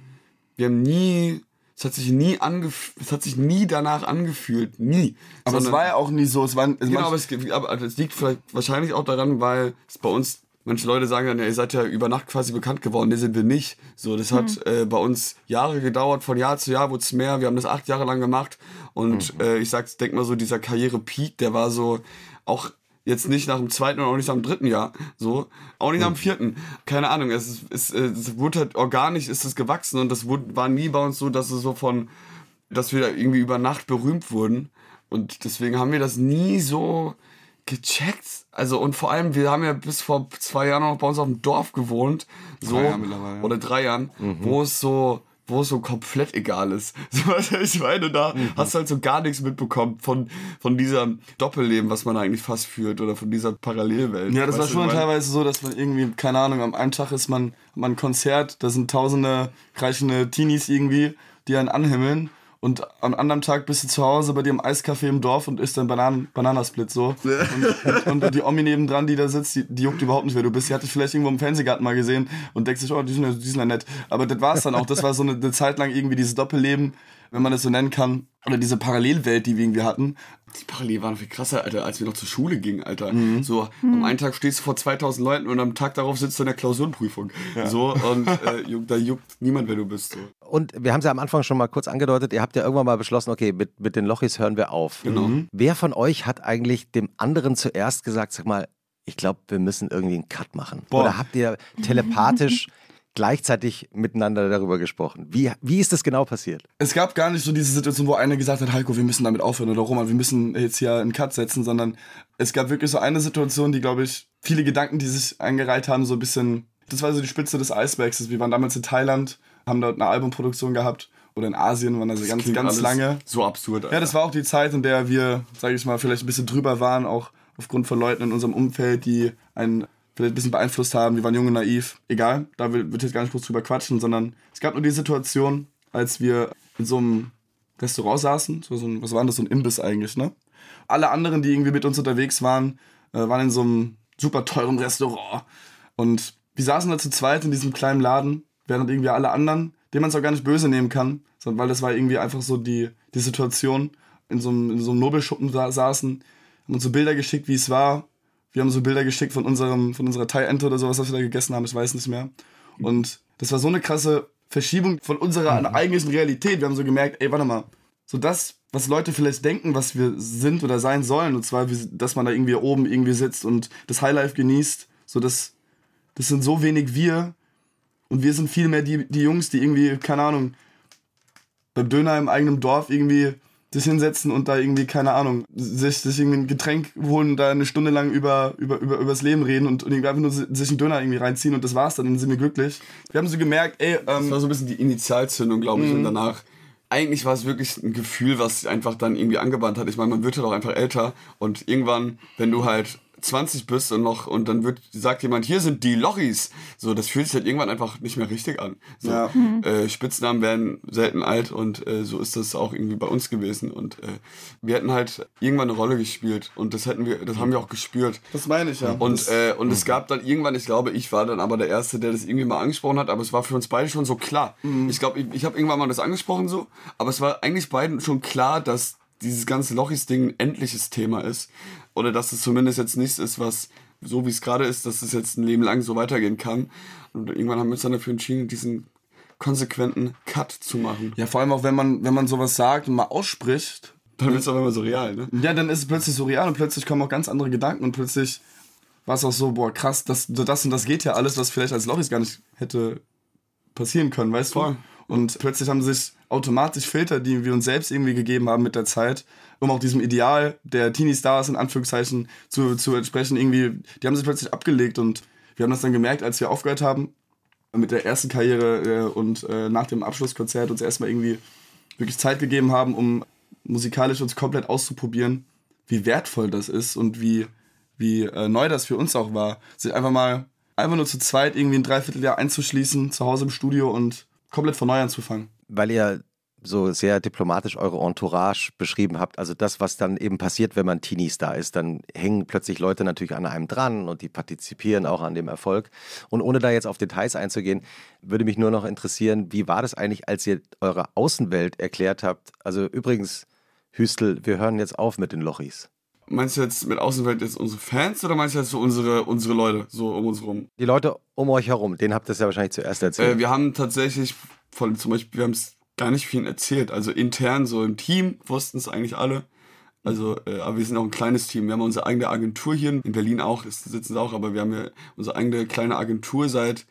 wir haben nie, es hat sich nie angef, es hat sich nie danach angefühlt, nie. Aber es Sondern- war ja auch nie so. Es war, es Genau, aber es, aber es liegt vielleicht wahrscheinlich auch daran, weil es bei uns, manche Leute sagen dann, ja, ihr seid ja über Nacht quasi bekannt geworden, nee, sind wir nicht. So, das hat äh, bei uns Jahre gedauert, von Jahr zu Jahr wurde es mehr, wir haben das acht Jahre lang gemacht und äh, ich sag's, denk mal so, dieser Karriere-Peak, der war so auch jetzt nicht nach dem zweiten und auch nicht nach dem dritten Jahr, so, auch nicht nach dem vierten, keine Ahnung, es, ist, es, äh, es wurde halt organisch, ist es gewachsen und das wurde, war nie bei uns so, dass es so von, dass wir irgendwie über Nacht berühmt wurden. Und deswegen haben wir das nie so gecheckt. Also, und vor allem, wir haben ja bis vor zwei Jahren noch bei uns auf dem Dorf gewohnt. So, Drei Jahre ja. oder drei Jahren, wo es so, wo es so komplett egal ist. So, was ich meine, da hast du halt so gar nichts mitbekommen von, von diesem Doppelleben, was man eigentlich fast führt, oder von dieser Parallelwelt. Ja, das war schon teilweise so, dass man irgendwie, keine Ahnung, am einen Tag ist man, man ein Konzert, da sind tausende kreischende Teenies irgendwie, die einen anhimmeln. Und am anderen Tag bist du zu Hause bei dir im Eiscafé im Dorf und isst dann Bananen, Bananasplit so. Und, und die Omi nebendran, die da sitzt, die, die juckt überhaupt nicht, wer du bist. Die hat dich vielleicht irgendwo im Fernsehgarten mal gesehen und denkt sich, oh, die sind ja, die sind ja nett. Aber das war's dann auch. Das war so eine, eine Zeit lang irgendwie dieses Doppelleben, wenn man das so nennen kann. Oder diese Parallelwelt, die wir irgendwie hatten. Die Parallel waren viel krasser, Alter, als wir noch zur Schule gingen, Alter. Mhm. So, am einen Tag stehst du vor 2000 Leuten und am Tag darauf sitzt du in der Klausurenprüfung. So, und äh, juckt- da juckt niemand, wer du bist. So. Und wir haben es ja am Anfang schon mal kurz angedeutet, ihr habt ja irgendwann mal beschlossen, okay, mit, mit den Lochis hören wir auf. Genau. Wer von euch hat eigentlich dem anderen zuerst gesagt, sag mal, ich glaube, wir müssen irgendwie einen Cut machen? Boah. Oder habt ihr telepathisch gleichzeitig miteinander darüber gesprochen? Wie, wie ist das genau passiert? es gab gar nicht so diese Situation, wo einer gesagt hat, Heiko, wir müssen damit aufhören oder Roman, wir müssen jetzt hier einen Cut setzen, sondern es gab wirklich so eine Situation, die, glaube ich, viele Gedanken, die sich eingereiht haben, so ein bisschen, das war so die Spitze des Eisbergs. Wir waren damals in Thailand, haben dort eine Albumproduktion gehabt oder in Asien, waren also ganz, Klingt ganz alles lange. So absurd, Alter. Ja, das war auch die Zeit, in der wir, sage ich mal, vielleicht ein bisschen drüber waren, auch aufgrund von Leuten in unserem Umfeld, die einen vielleicht ein bisschen beeinflusst haben. Wir waren jung und naiv. Egal, da wird jetzt gar nicht groß drüber quatschen, sondern es gab nur die Situation, als wir in so einem Restaurant saßen, so, ein, was war das, so ein Imbiss eigentlich, ne? Alle anderen, die irgendwie mit uns unterwegs waren, äh, waren in so einem super teuren Restaurant. Und wir saßen da zu zweit in diesem kleinen Laden, während irgendwie alle anderen, denen man es auch gar nicht böse nehmen kann, sondern weil das war irgendwie einfach so die, die Situation, in so einem, in so einem Nobelschuppen sa saßen, haben uns so Bilder geschickt, wie es war. Wir haben so Bilder geschickt von unserem, von unserer Thai-Ente oder sowas, was wir da gegessen haben, ich weiß nicht mehr. Und das war so eine krasse Verschiebung von unserer mhm. eigentlichen Realität. Wir haben so gemerkt, ey, warte mal, so das, was Leute vielleicht denken, was wir sind oder sein sollen, und zwar, dass man da irgendwie oben irgendwie sitzt und das Highlife genießt, so das, das sind so wenig wir und wir sind viel mehr die, die Jungs, die irgendwie, keine Ahnung, beim Döner im eigenen Dorf irgendwie sich hinsetzen und da irgendwie, keine Ahnung, sich, sich irgendwie ein Getränk holen und da eine Stunde lang über, über, über, übers Leben reden und, und irgendwie einfach nur sich einen Döner irgendwie reinziehen und das war's dann, dann sind wir glücklich. Wir haben so gemerkt, ey, ähm, Das war so ein bisschen die Initialzündung, glaube ich, und mhm. danach eigentlich war es wirklich ein Gefühl, was sich einfach dann irgendwie angebannt hat. Ich meine, man wird halt auch einfach älter und irgendwann, wenn du halt 20 bist und noch und dann wird sagt jemand, hier sind die Lochis. So, das fühlt sich halt irgendwann einfach nicht mehr richtig an. So, ja. äh, Spitznamen werden selten alt und äh, so ist das auch irgendwie bei uns gewesen. Und äh, wir hätten halt irgendwann eine Rolle gespielt und das hätten wir, das haben wir auch gespürt. Das meine ich ja. Und, äh, und es gab dann irgendwann, ich glaube, ich war dann aber der Erste, der das irgendwie mal angesprochen hat, aber es war für uns beide schon so klar. Mhm. Ich glaube, ich, ich habe irgendwann mal das angesprochen so, aber es war eigentlich beiden schon klar, dass dieses ganze Lochis-Ding ein endliches Thema ist. Oder dass es zumindest jetzt nichts ist, was so wie es gerade ist, dass es jetzt ein Leben lang so weitergehen kann. Und irgendwann haben wir uns dann dafür entschieden, diesen konsequenten Cut zu machen. Ja, vor allem auch wenn man, wenn man sowas sagt und mal ausspricht. Dann wird es auch immer so real, ne? Ja, dann ist es plötzlich so real und plötzlich kommen auch ganz andere Gedanken und plötzlich war es auch so, boah, krass, das, das und das geht ja alles, was vielleicht als Lochis gar nicht hätte passieren können, weißt Voll. du? Und plötzlich haben sich automatisch Filter, die wir uns selbst irgendwie gegeben haben mit der Zeit, um auch diesem Ideal der Teenie-Stars in Anführungszeichen zu, zu entsprechen, irgendwie, die haben sich plötzlich abgelegt und wir haben das dann gemerkt, als wir aufgehört haben mit der ersten Karriere äh, und äh, nach dem Abschlusskonzert uns erstmal irgendwie wirklich Zeit gegeben haben, um musikalisch uns komplett auszuprobieren, wie wertvoll das ist und wie, wie äh, neu das für uns auch war, sich einfach mal einfach nur zu zweit irgendwie ein Dreivierteljahr einzuschließen, zu Hause im Studio und komplett von neu anzufangen. Weil ihr so sehr diplomatisch eure Entourage beschrieben habt. Also das, was dann eben passiert, wenn man Teenie-Star ist, dann hängen plötzlich Leute natürlich an einem dran und die partizipieren auch an dem Erfolg. Und ohne da jetzt auf Details einzugehen, würde mich nur noch interessieren, wie war das eigentlich, als ihr eure Außenwelt erklärt habt? Also übrigens, Hüstel, wir hören jetzt auf mit den Lochis. Meinst du jetzt mit Außenwelt jetzt unsere Fans oder meinst du jetzt so unsere, unsere Leute so um uns herum? Die Leute um euch herum, denen habt ihr es ja wahrscheinlich zuerst erzählt. Äh, wir haben tatsächlich von zum Beispiel, wir haben es gar nicht viel erzählt. Also intern so im Team wussten es eigentlich alle. Also, äh, aber wir sind auch ein kleines Team. Wir haben unsere eigene Agentur hier in Berlin auch, sitzen sie auch, aber wir haben ja unsere eigene kleine Agentur seit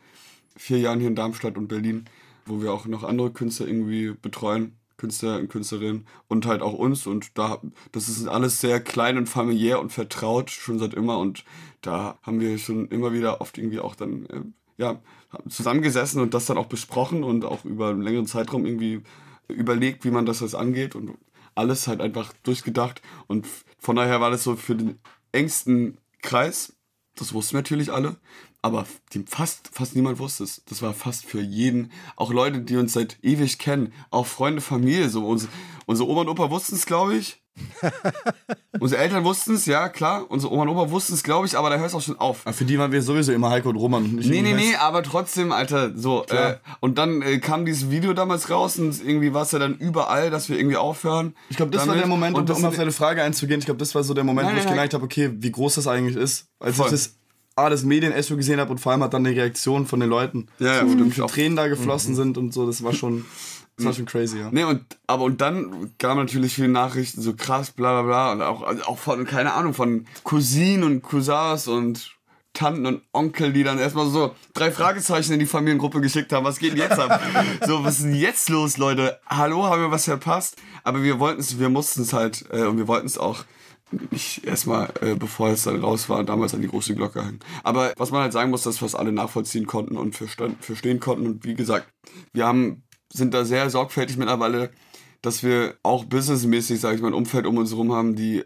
vier Jahren hier in Darmstadt und Berlin, wo wir auch noch andere Künstler irgendwie betreuen, Künstler und Künstlerinnen und halt auch uns. Und da, das ist alles sehr klein und familiär und vertraut, schon seit immer. Und da haben wir schon immer wieder oft irgendwie auch dann äh, ja, zusammengesessen und das dann auch besprochen und auch über einen längeren Zeitraum irgendwie überlegt, wie man das jetzt angeht und alles halt einfach durchgedacht. Und von daher war das so für den engsten Kreis, das wussten natürlich alle, aber fast, fast niemand wusste es. Das war fast für jeden, auch Leute, die uns seit ewig kennen, auch Freunde, Familie, so unsere, unsere Oma und Opa wussten es, glaube ich. Unsere Eltern wussten es, ja, klar. Unsere Oma und Opa wussten es, glaube ich, aber da hört es auch schon auf. Aber für die waren wir sowieso immer Heiko und Roman. Nicht nee, nee, nee, aber trotzdem, Alter, so. Äh, und dann äh, kam dieses Video damals raus und irgendwie war es ja dann überall, dass wir irgendwie aufhören. Ich glaube, das damit. war der Moment, um, um auf deine Frage einzugehen, ich glaube, das war so der Moment, nein, wo ich gemerkt habe, okay, wie groß das eigentlich ist. Als Voll. ich das A, das Medien-Echo gesehen habe und vor allem hat dann die Reaktion von den Leuten. Ja, ja, stimmt. Tränen da geflossen mhm. sind und so, das war schon... Das war schon crazy, ja. Nee, und, aber und dann kamen natürlich viele Nachrichten, so krass, bla bla bla. Und auch, also auch von, keine Ahnung, von Cousinen und Cousins und Tanten und Onkel, die dann erstmal so drei Fragezeichen in die Familiengruppe geschickt haben. Was geht denn jetzt ab? so, was ist denn jetzt los, Leute? Hallo, haben wir was verpasst? Aber wir wollten es, wir mussten es halt, äh, und wir wollten es auch nicht erstmal, äh, bevor es dann raus war, damals an die große Glocke hängen. Aber was man halt sagen muss, dass fast alle nachvollziehen konnten und verstehen konnten. Und wie gesagt, wir haben sind da sehr sorgfältig mittlerweile, dass wir auch businessmäßig, sage ich mal, ein Umfeld um uns herum haben, die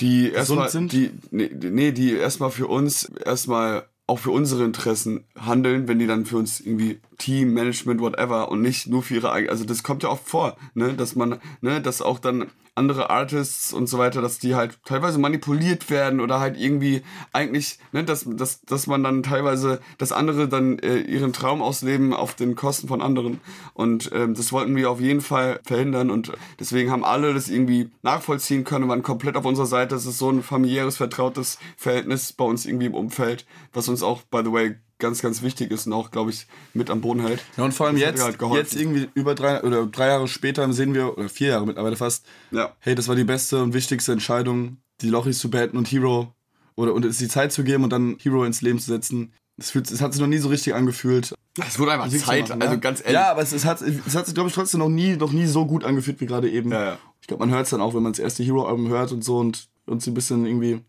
die erstmal? Die, nee, nee, die erstmal für uns erstmal auch für unsere Interessen handeln, wenn die dann für uns irgendwie Team, Management, whatever und nicht nur für ihre eigene, also das kommt ja oft vor, ne, dass man, ne, dass auch dann andere Artists und so weiter, dass die halt teilweise manipuliert werden oder halt irgendwie eigentlich, ne, dass, dass, dass man dann teilweise, dass andere dann äh, ihren Traum ausleben auf den Kosten von anderen. Und ähm, das wollten wir auf jeden Fall verhindern und deswegen haben alle das irgendwie nachvollziehen können, waren komplett auf unserer Seite. Es ist so ein familiäres, vertrautes Verhältnis bei uns irgendwie im Umfeld, was uns auch, by the way, ganz, ganz wichtig ist und auch, glaube ich, mit an Boden hält. Ja, und vor allem jetzt, halt jetzt irgendwie über drei oder drei Jahre später sehen wir, oder vier Jahre mittlerweile fast, ja. hey, das war die beste und wichtigste Entscheidung, die Lochis zu beenden und Hero oder und es die Zeit zu geben und dann Hero ins Leben zu setzen. Es, fühlt, es hat sich noch nie so richtig angefühlt. Es wurde einfach Zeit, machen, also ja. ganz ehrlich. Ja, aber es, es, hat, es hat sich, glaube ich, trotzdem noch nie, noch nie so gut angefühlt wie gerade eben. Ja, ja. Ich glaube, man hört es dann auch, wenn man das erste Hero-Album hört und so und uns ein bisschen irgendwie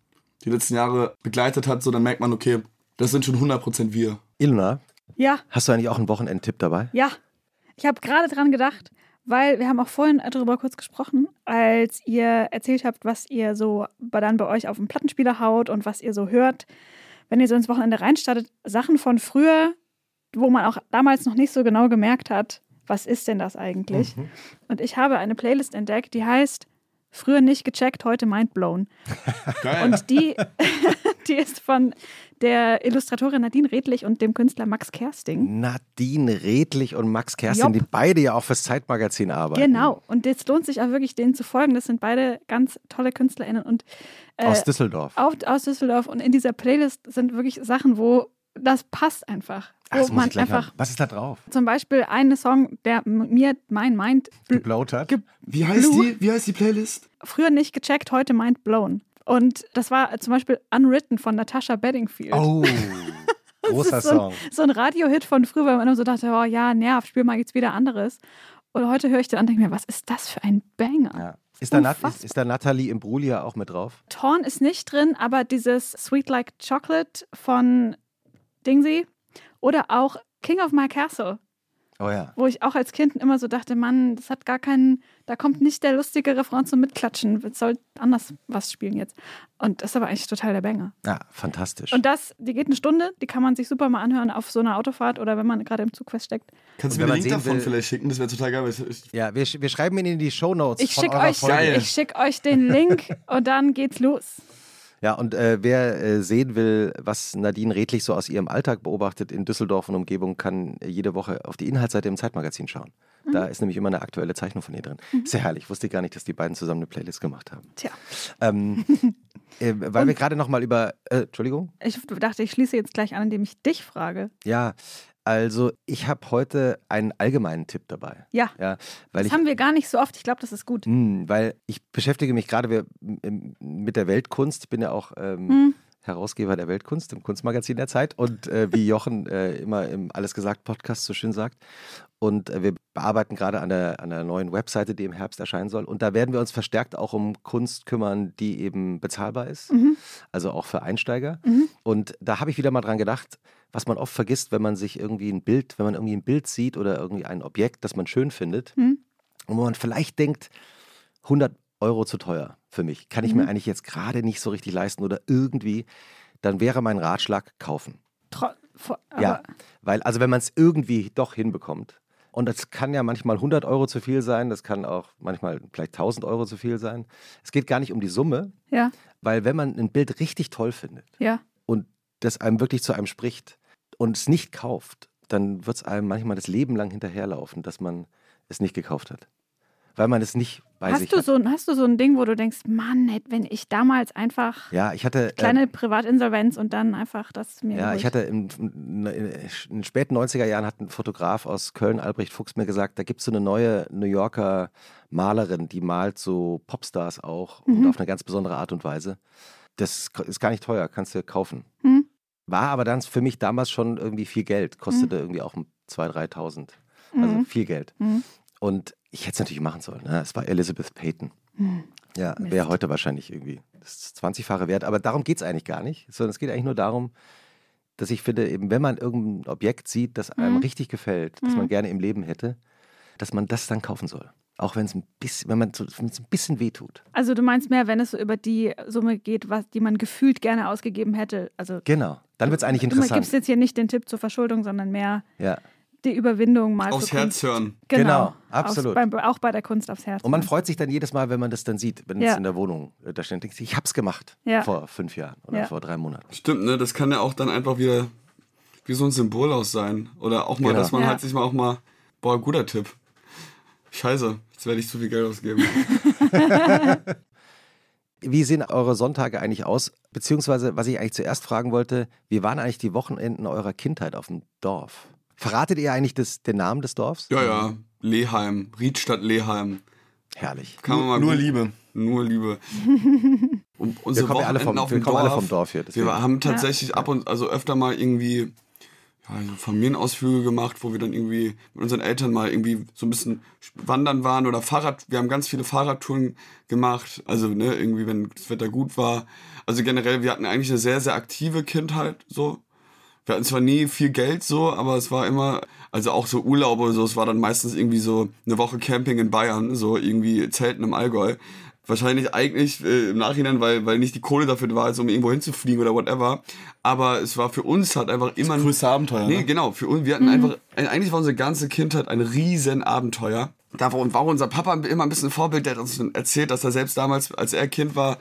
die letzten Jahre begleitet hat, so dann merkt man, okay, das sind schon 100% wir. Ilona? Ja. Hast du eigentlich auch einen Wochenendtipp dabei? Ja. Ich habe gerade dran gedacht, weil wir haben auch vorhin darüber kurz gesprochen, als ihr erzählt habt, was ihr so dann bei euch auf dem Plattenspieler haut und was ihr so hört. Wenn ihr so ins Wochenende reinstartet, Sachen von früher, wo man auch damals noch nicht so genau gemerkt hat, was ist denn das eigentlich? Mhm. Und ich habe eine Playlist entdeckt, die heißt Früher nicht gecheckt, heute mindblown. Geil. Und die, die ist von der Illustratorin Nadine Redlich und dem Künstler Max Kersting. Nadine Redlich und Max Kersting, Jopp. die beide ja auch fürs Zeitmagazin arbeiten. Genau. Und jetzt lohnt sich auch wirklich, denen zu folgen. Das sind beide ganz tolle KünstlerInnen. Und, äh, aus Düsseldorf. Auf, aus Düsseldorf. Und in dieser Playlist sind wirklich Sachen, wo das passt einfach. Ach, wo man einfach, mal. Was ist da drauf? Zum Beispiel einen Song, der mir mein Mind geblaut hat. Ge wie, heißt die, wie heißt die Playlist? Früher nicht gecheckt, heute Mind blown. Und das war zum Beispiel Unwritten von Natasha Bedingfield. Oh. Großer so Song. Ein, so ein Radiohit von früher, weil man immer so dachte, oh ja, nerv, spiel mal jetzt wieder anderes. Und heute höre ich den an und denke mir, was ist das für ein Banger? Ja. Ist da, ist, ist da Nathalie Imbruglia auch mit drauf? Torn ist nicht drin, aber dieses Sweet Like Chocolate von Dingsy oder auch King of My Castle Oh ja. Wo ich auch als Kind immer so dachte, Mann, das hat gar keinen, da kommt nicht der lustige Refrain zum Mitklatschen. Es soll anders was spielen jetzt. Und das ist aber eigentlich total der Banger. Ja, fantastisch. Und das, die geht eine Stunde, die kann man sich super mal anhören auf so einer Autofahrt oder wenn man gerade im Zug feststeckt. Kannst du mir den Link davon will, vielleicht schicken? Das wäre total geil. ja, wir, wir schreiben ihn in die Show Notes. Ich schicke euch, schick euch den Link und dann geht's los. Ja, und äh, wer äh, sehen will, was Nadine Redlich so aus ihrem Alltag beobachtet in Düsseldorf und Umgebung, kann jede Woche auf die Inhaltsseite im Zeitmagazin schauen. Mhm. Da ist nämlich immer eine aktuelle Zeichnung von ihr drin. Mhm. Sehr herrlich. Wusste ich gar nicht, dass die beiden zusammen eine Playlist gemacht haben. Tja. Ähm, äh, weil und wir gerade nochmal über. Äh, Entschuldigung? Ich dachte, ich schließe jetzt gleich an, indem ich dich frage. Ja, also, ich habe heute einen allgemeinen Tipp dabei. Ja. ja weil das ich, haben wir gar nicht so oft. Ich glaube, das ist gut. Mh, hm, weil ich beschäftige mich gerade mit der Weltkunst. Ich bin ja auch ähm, hm. Herausgeber der Weltkunst im Kunstmagazin der Zeit und äh, wie Jochen äh, immer im Alles gesagt Podcast so schön sagt. Und äh, wir bearbeiten gerade an der, an der neuen Webseite, die im Herbst erscheinen soll. Und da werden wir uns verstärkt auch um Kunst kümmern, die eben bezahlbar ist. Mhm. Also auch für Einsteiger. Mhm. Und da habe ich wieder mal dran gedacht, was man oft vergisst, wenn man sich irgendwie ein Bild, wenn man irgendwie ein Bild sieht oder irgendwie ein Objekt, das man schön findet mhm. und wo man vielleicht denkt, 100 Euro zu teuer für mich, kann ich mhm. mir eigentlich jetzt gerade nicht so richtig leisten oder irgendwie, dann wäre mein Ratschlag kaufen. Tro ja, weil also wenn man es irgendwie doch hinbekommt, und das kann ja manchmal 100 Euro zu viel sein, das kann auch manchmal vielleicht 1000 Euro zu viel sein. Es geht gar nicht um die Summe, ja. weil wenn man ein Bild richtig toll findet ja. und das einem wirklich zu einem spricht, und es nicht kauft, dann wird es einem manchmal das Leben lang hinterherlaufen, dass man es nicht gekauft hat. Weil man es nicht bei hast sich du hat. So, hast du so ein Ding, wo du denkst, Mann, wenn ich damals einfach ja, ich hatte, kleine äh, Privatinsolvenz und dann einfach das mir. Ja, ich hatte in, in, den späten 90er Jahren hat ein Fotograf aus Köln, Albrecht Fuchs, mir gesagt, da gibt es so eine neue New Yorker Malerin, die malt so Popstars auch mhm. und auf eine ganz besondere Art und Weise. Das ist gar nicht teuer, kannst du kaufen. Mhm. War aber dann für mich damals schon irgendwie viel Geld. Kostete mhm. irgendwie auch 2.000, 3.000. Also mhm. viel Geld. Mhm. Und ich hätte es natürlich machen sollen. Ne? Es war Elizabeth Payton. Mhm. Ja, wäre heute wahrscheinlich irgendwie das 20-fache wert. Aber darum geht es eigentlich gar nicht. Sondern es geht eigentlich nur darum, dass ich finde, eben wenn man irgendein Objekt sieht, das einem mhm. richtig gefällt, das man mhm. gerne im Leben hätte, dass man das dann kaufen soll. Auch wenn es ein bisschen, wenn man so, ein bisschen wehtut. Also du meinst mehr, wenn es so über die Summe geht, was, die man gefühlt gerne ausgegeben hätte. Also Genau. Dann wird es eigentlich du interessant. gibst jetzt hier nicht den Tipp zur Verschuldung, sondern mehr Ja. Die Überwindung mal Aufs für Herz Kunst. hören. Genau, Genau, absolut. Aufs, beim, auch bei der Kunst aufs Herz. Und man freut sich dann jedes Mal, wenn man das dann sieht, wenn Ja. es in der Wohnung äh, da steht. Denkt sich, Ich hab's gemacht Ja. vor fünf Jahren oder Ja. vor drei Monaten. Stimmt, ne? Das kann ja auch dann einfach wieder wie so ein Symbol aus sein. Oder auch mal, Genau. dass man Ja. halt sich mal auch mal, boah, guter Tipp. Scheiße, jetzt werde ich zu viel Geld ausgeben. Wie sehen eure Sonntage eigentlich aus? Beziehungsweise, was ich eigentlich zuerst fragen wollte, wie waren eigentlich die Wochenenden eurer Kindheit auf dem Dorf? Verratet ihr eigentlich das, den Namen des Dorfs? ja, ja. Leheim, Riedstadt Leheim. Herrlich. Kann man mal Nur gut- Liebe. Nur Liebe. Und Wir unsere kommen ja alle vom, wir dem kommen alle Dorf, vom Dorf hier. deswegen. Wir haben tatsächlich ab und also öfter mal irgendwie ja, so Familienausflüge gemacht, wo wir dann irgendwie mit unseren Eltern mal irgendwie so ein bisschen wandern waren oder Fahrrad. Wir haben ganz viele Fahrradtouren gemacht. Also ne, irgendwie, wenn das Wetter gut war. Also generell, wir hatten eigentlich eine sehr, sehr aktive Kindheit so. Wir hatten zwar nie viel Geld so, aber es war immer, also auch so Urlaube oder so, es war dann meistens irgendwie so eine Woche Camping in Bayern, so irgendwie Zelten im Allgäu. Wahrscheinlich eigentlich äh, im Nachhinein, weil, weil nicht die Kohle dafür war, also um irgendwo hinzufliegen oder whatever. Aber es war für uns halt einfach immer Das größte Abenteuer, Nee, ne? genau. Für uns, wir hatten einfach, eigentlich war unsere ganze Kindheit ein riesen Abenteuer. Da war, war unser Papa immer ein bisschen ein Vorbild, der hat uns erzählt, dass er selbst damals, als er Kind war,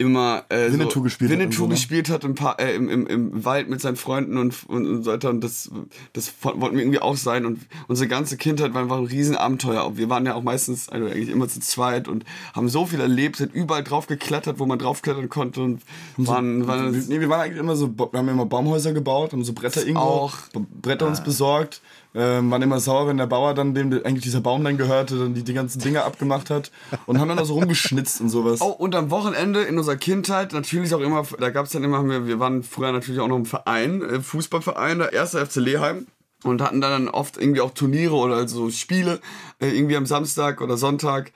immer äh, Winnetou so gespielt hat Winnetou so, ne? gespielt hat im, Pa- äh, im, im, im Wald mit seinen Freunden und, und, und so weiter. Und das, das wollten wir irgendwie auch sein. Und unsere ganze Kindheit war einfach ein Riesenabenteuer. Wir waren ja auch meistens, also eigentlich immer zu zweit und haben so viel erlebt, sind überall drauf geklettert, wo man draufklettern konnte und waren, waren Wir, nee, wir waren eigentlich immer so, wir haben immer Baumhäuser gebaut, haben so Bretter irgendwo, auch. Bretter uns besorgt, ähm, waren immer sauer, wenn der Bauer dann, dem eigentlich dieser Baum dann gehörte, dann die, die ganzen Dinger abgemacht hat und haben dann da so rumgeschnitzt und sowas. Oh, und am Wochenende in unserer Kindheit natürlich auch immer, da gab es dann immer, wir, wir waren früher natürlich auch noch im Verein, äh, Fußballverein, der erste FC Leheim. Und hatten dann oft irgendwie auch Turniere oder so Spiele, äh, irgendwie am Samstag oder Sonntag.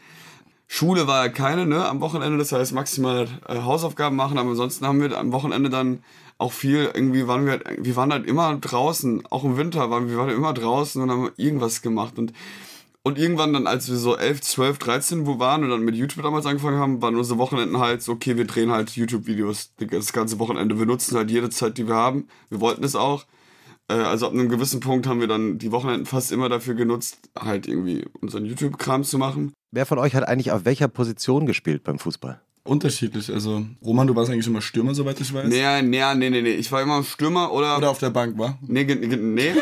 Schule war ja keine, ne, am Wochenende, das heißt maximal äh, Hausaufgaben machen, aber ansonsten haben wir am Wochenende dann auch viel, irgendwie waren wir, halt- wir waren halt immer draußen, auch im Winter waren wir waren immer draußen und haben irgendwas gemacht und und irgendwann dann, als wir so 11, 12, 13 wo waren und dann mit YouTube damals angefangen haben, waren unsere Wochenenden halt so, okay, wir drehen halt YouTube-Videos das ganze Wochenende. Wir nutzen halt jede Zeit, die wir haben. Wir wollten es auch. Äh, Also ab einem gewissen Punkt haben wir dann die Wochenenden fast immer dafür genutzt, halt irgendwie unseren YouTube-Kram zu machen. Wer von euch hat eigentlich auf welcher Position gespielt beim Fußball? Unterschiedlich, also Roman, du warst eigentlich immer Stürmer, soweit ich weiß. Nee, nee, nee, nee, nee. Ich war immer Stürmer oder. Oder auf der Bank, war? nee, ge- nee.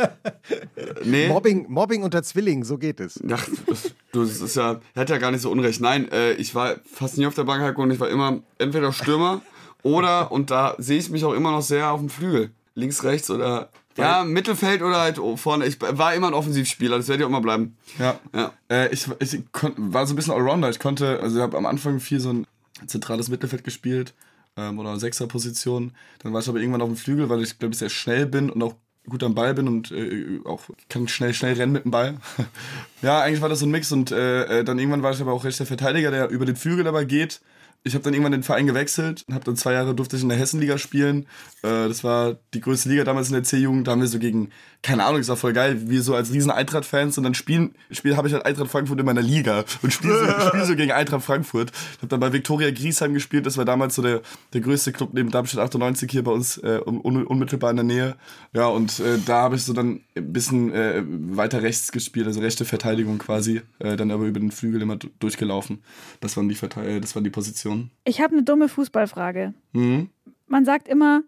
nee. Mobbing, Mobbing unter Zwillingen, so geht es. Ach, das, du, das ist ja, er hat ja gar nicht so unrecht. Nein, äh, ich war fast nie auf der Bank und ich war immer entweder Stürmer oder, und da sehe ich mich auch immer noch sehr auf dem Flügel. Links, rechts oder, ja, Mittelfeld oder halt vorne. Ich war immer ein Offensivspieler, das werde ich auch immer bleiben. Ja. Ja. Äh, ich ich war so ein bisschen Allrounder. Ich konnte, also ich habe am Anfang viel so ein zentrales Mittelfeld gespielt ähm, oder Sechserposition. Dann war ich aber irgendwann auf dem Flügel, weil ich glaube ich sehr schnell bin und auch gut am Ball bin und äh, auch kann schnell schnell rennen mit dem Ball. ja, eigentlich war das so ein Mix und äh, äh, dann irgendwann war ich aber auch rechter Verteidiger, der über den Flügel aber geht. Ich habe dann irgendwann den Verein gewechselt und habe dann zwei Jahre durfte ich in der Hessenliga spielen. Äh, das war die größte Liga damals in der C-Jugend. Da haben wir so gegen, keine Ahnung, das war voll geil, wir so als riesen Eintracht-Fans und dann spielen, spiel habe ich halt Eintracht Frankfurt in meiner Liga und spiele so, spiel so gegen Eintracht Frankfurt. Ich habe dann bei Viktoria Griesheim gespielt, das war damals so der, der größte Club neben Darmstadt 98 hier bei uns äh, un, un, unmittelbar in der Nähe. Ja, und äh, da habe ich so dann ein bisschen äh, weiter rechts gespielt, also rechte Verteidigung quasi, äh, dann aber über den Flügel immer du- durchgelaufen. Das waren die, Verte äh, das waren die Positionen. Ich habe eine dumme Fußballfrage. Mhm. Man sagt immer,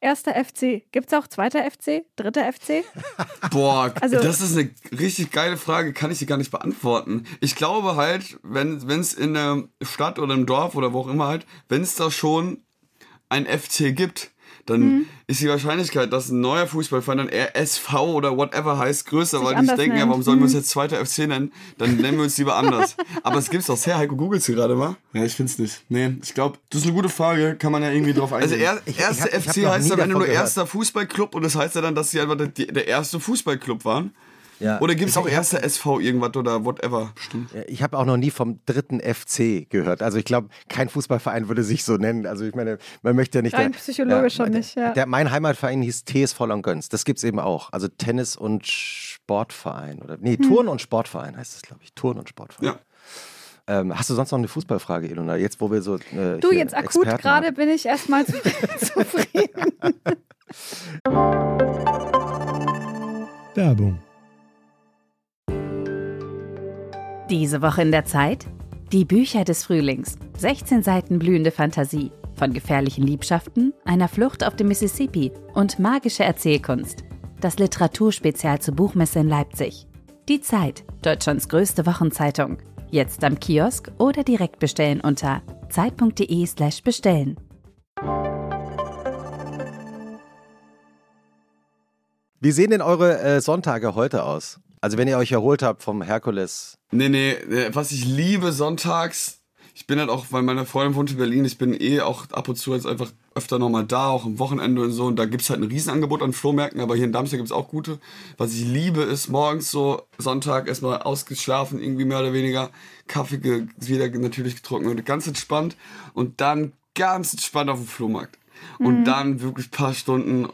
erster FC. Gibt es auch zweiter FC? Dritter FC? Boah, Also- das ist eine richtig geile Frage, kann ich dir gar nicht beantworten. Ich glaube halt, wenn es in der Stadt oder im Dorf oder wo auch immer halt, wenn es da schon ein FC gibt, dann Mhm. ist die Wahrscheinlichkeit, dass ein neuer Fußballverein dann RSV oder whatever heißt, größer, Sich weil die anders denken, ja, warum sollen wir uns Mhm. jetzt zweiter FC nennen? Dann nennen wir uns lieber anders. Aber es gibt's doch sehr, Heiko, googelst du gerade mal? Ja, ich find's nicht. Nee, ich glaube, das ist eine gute Frage, kann man ja irgendwie drauf eingehen. Also er, Ich- ich erste hab- ich hab FC heißt am Ende nur gehört. erster Fußballclub und das heißt ja dann, dass sie einfach der, der erste Fußballclub waren. Ja. Oder gibt es auch erste SV irgendwas oder whatever? Stimmt. Ich habe auch noch nie vom dritten FC gehört. Also ich glaube, kein Fußballverein würde sich so nennen. Also ich meine, man möchte ja nicht. Rein der, psychologisch schon nicht, ja. Der, mein Heimatverein hieß TSV Langgöns. Das gibt es eben auch. Also Tennis- und Sportverein. Oder, nee, hm. Turn- und Sportverein heißt es, glaube ich. Turn- und Sportverein. Ja. Ähm, hast du sonst noch eine Fußballfrage, Ilona? Jetzt, wo wir so. Äh, du, jetzt akut gerade bin ich erstmal zufrieden. Werbung. Diese Woche in der Zeit? Die Bücher des Frühlings. 16 Seiten blühende Fantasie. Von gefährlichen Liebschaften, einer Flucht auf dem Mississippi und magische Erzählkunst. Das Literaturspezial zur Buchmesse in Leipzig. Die Zeit, Deutschlands größte Wochenzeitung. Jetzt am Kiosk oder direkt bestellen unter zeit.de/slash bestellen. Wie sehen denn eure äh, Sonntage heute aus? Also wenn ihr euch erholt habt vom Herkules. Nee, nee, was ich liebe sonntags, ich bin halt auch, weil meine Freundin wohnt in Berlin, ich bin eh auch ab und zu jetzt einfach öfter nochmal da, auch am Wochenende und so. Und da gibt es halt ein Riesenangebot an Flohmärkten, aber hier in Darmstadt gibt es auch gute. Was ich liebe, ist morgens so Sonntag erstmal ausgeschlafen, irgendwie mehr oder weniger. Kaffee wieder natürlich getrunken und ganz entspannt. Und dann ganz entspannt auf dem Flohmarkt. Und mhm. dann wirklich ein paar Stunden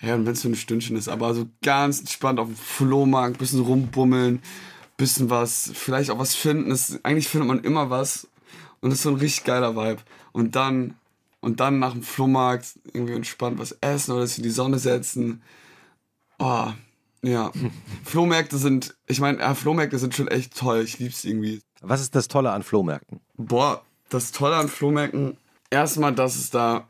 ja, und wenn es so ein Stündchen ist, aber so ganz entspannt auf dem Flohmarkt, bisschen rumbummeln, bisschen was, vielleicht auch was finden. Das, eigentlich findet man immer was und das ist so ein richtig geiler Vibe. Und dann, und dann nach dem Flohmarkt irgendwie entspannt was essen oder sich in die Sonne setzen. Oh, ja. Flohmärkte sind, ich meine, ja, Flohmärkte sind schon echt toll. Ich lieb's irgendwie. Was ist das Tolle an Flohmärkten? Boah, das Tolle an Flohmärkten, erstmal, dass es da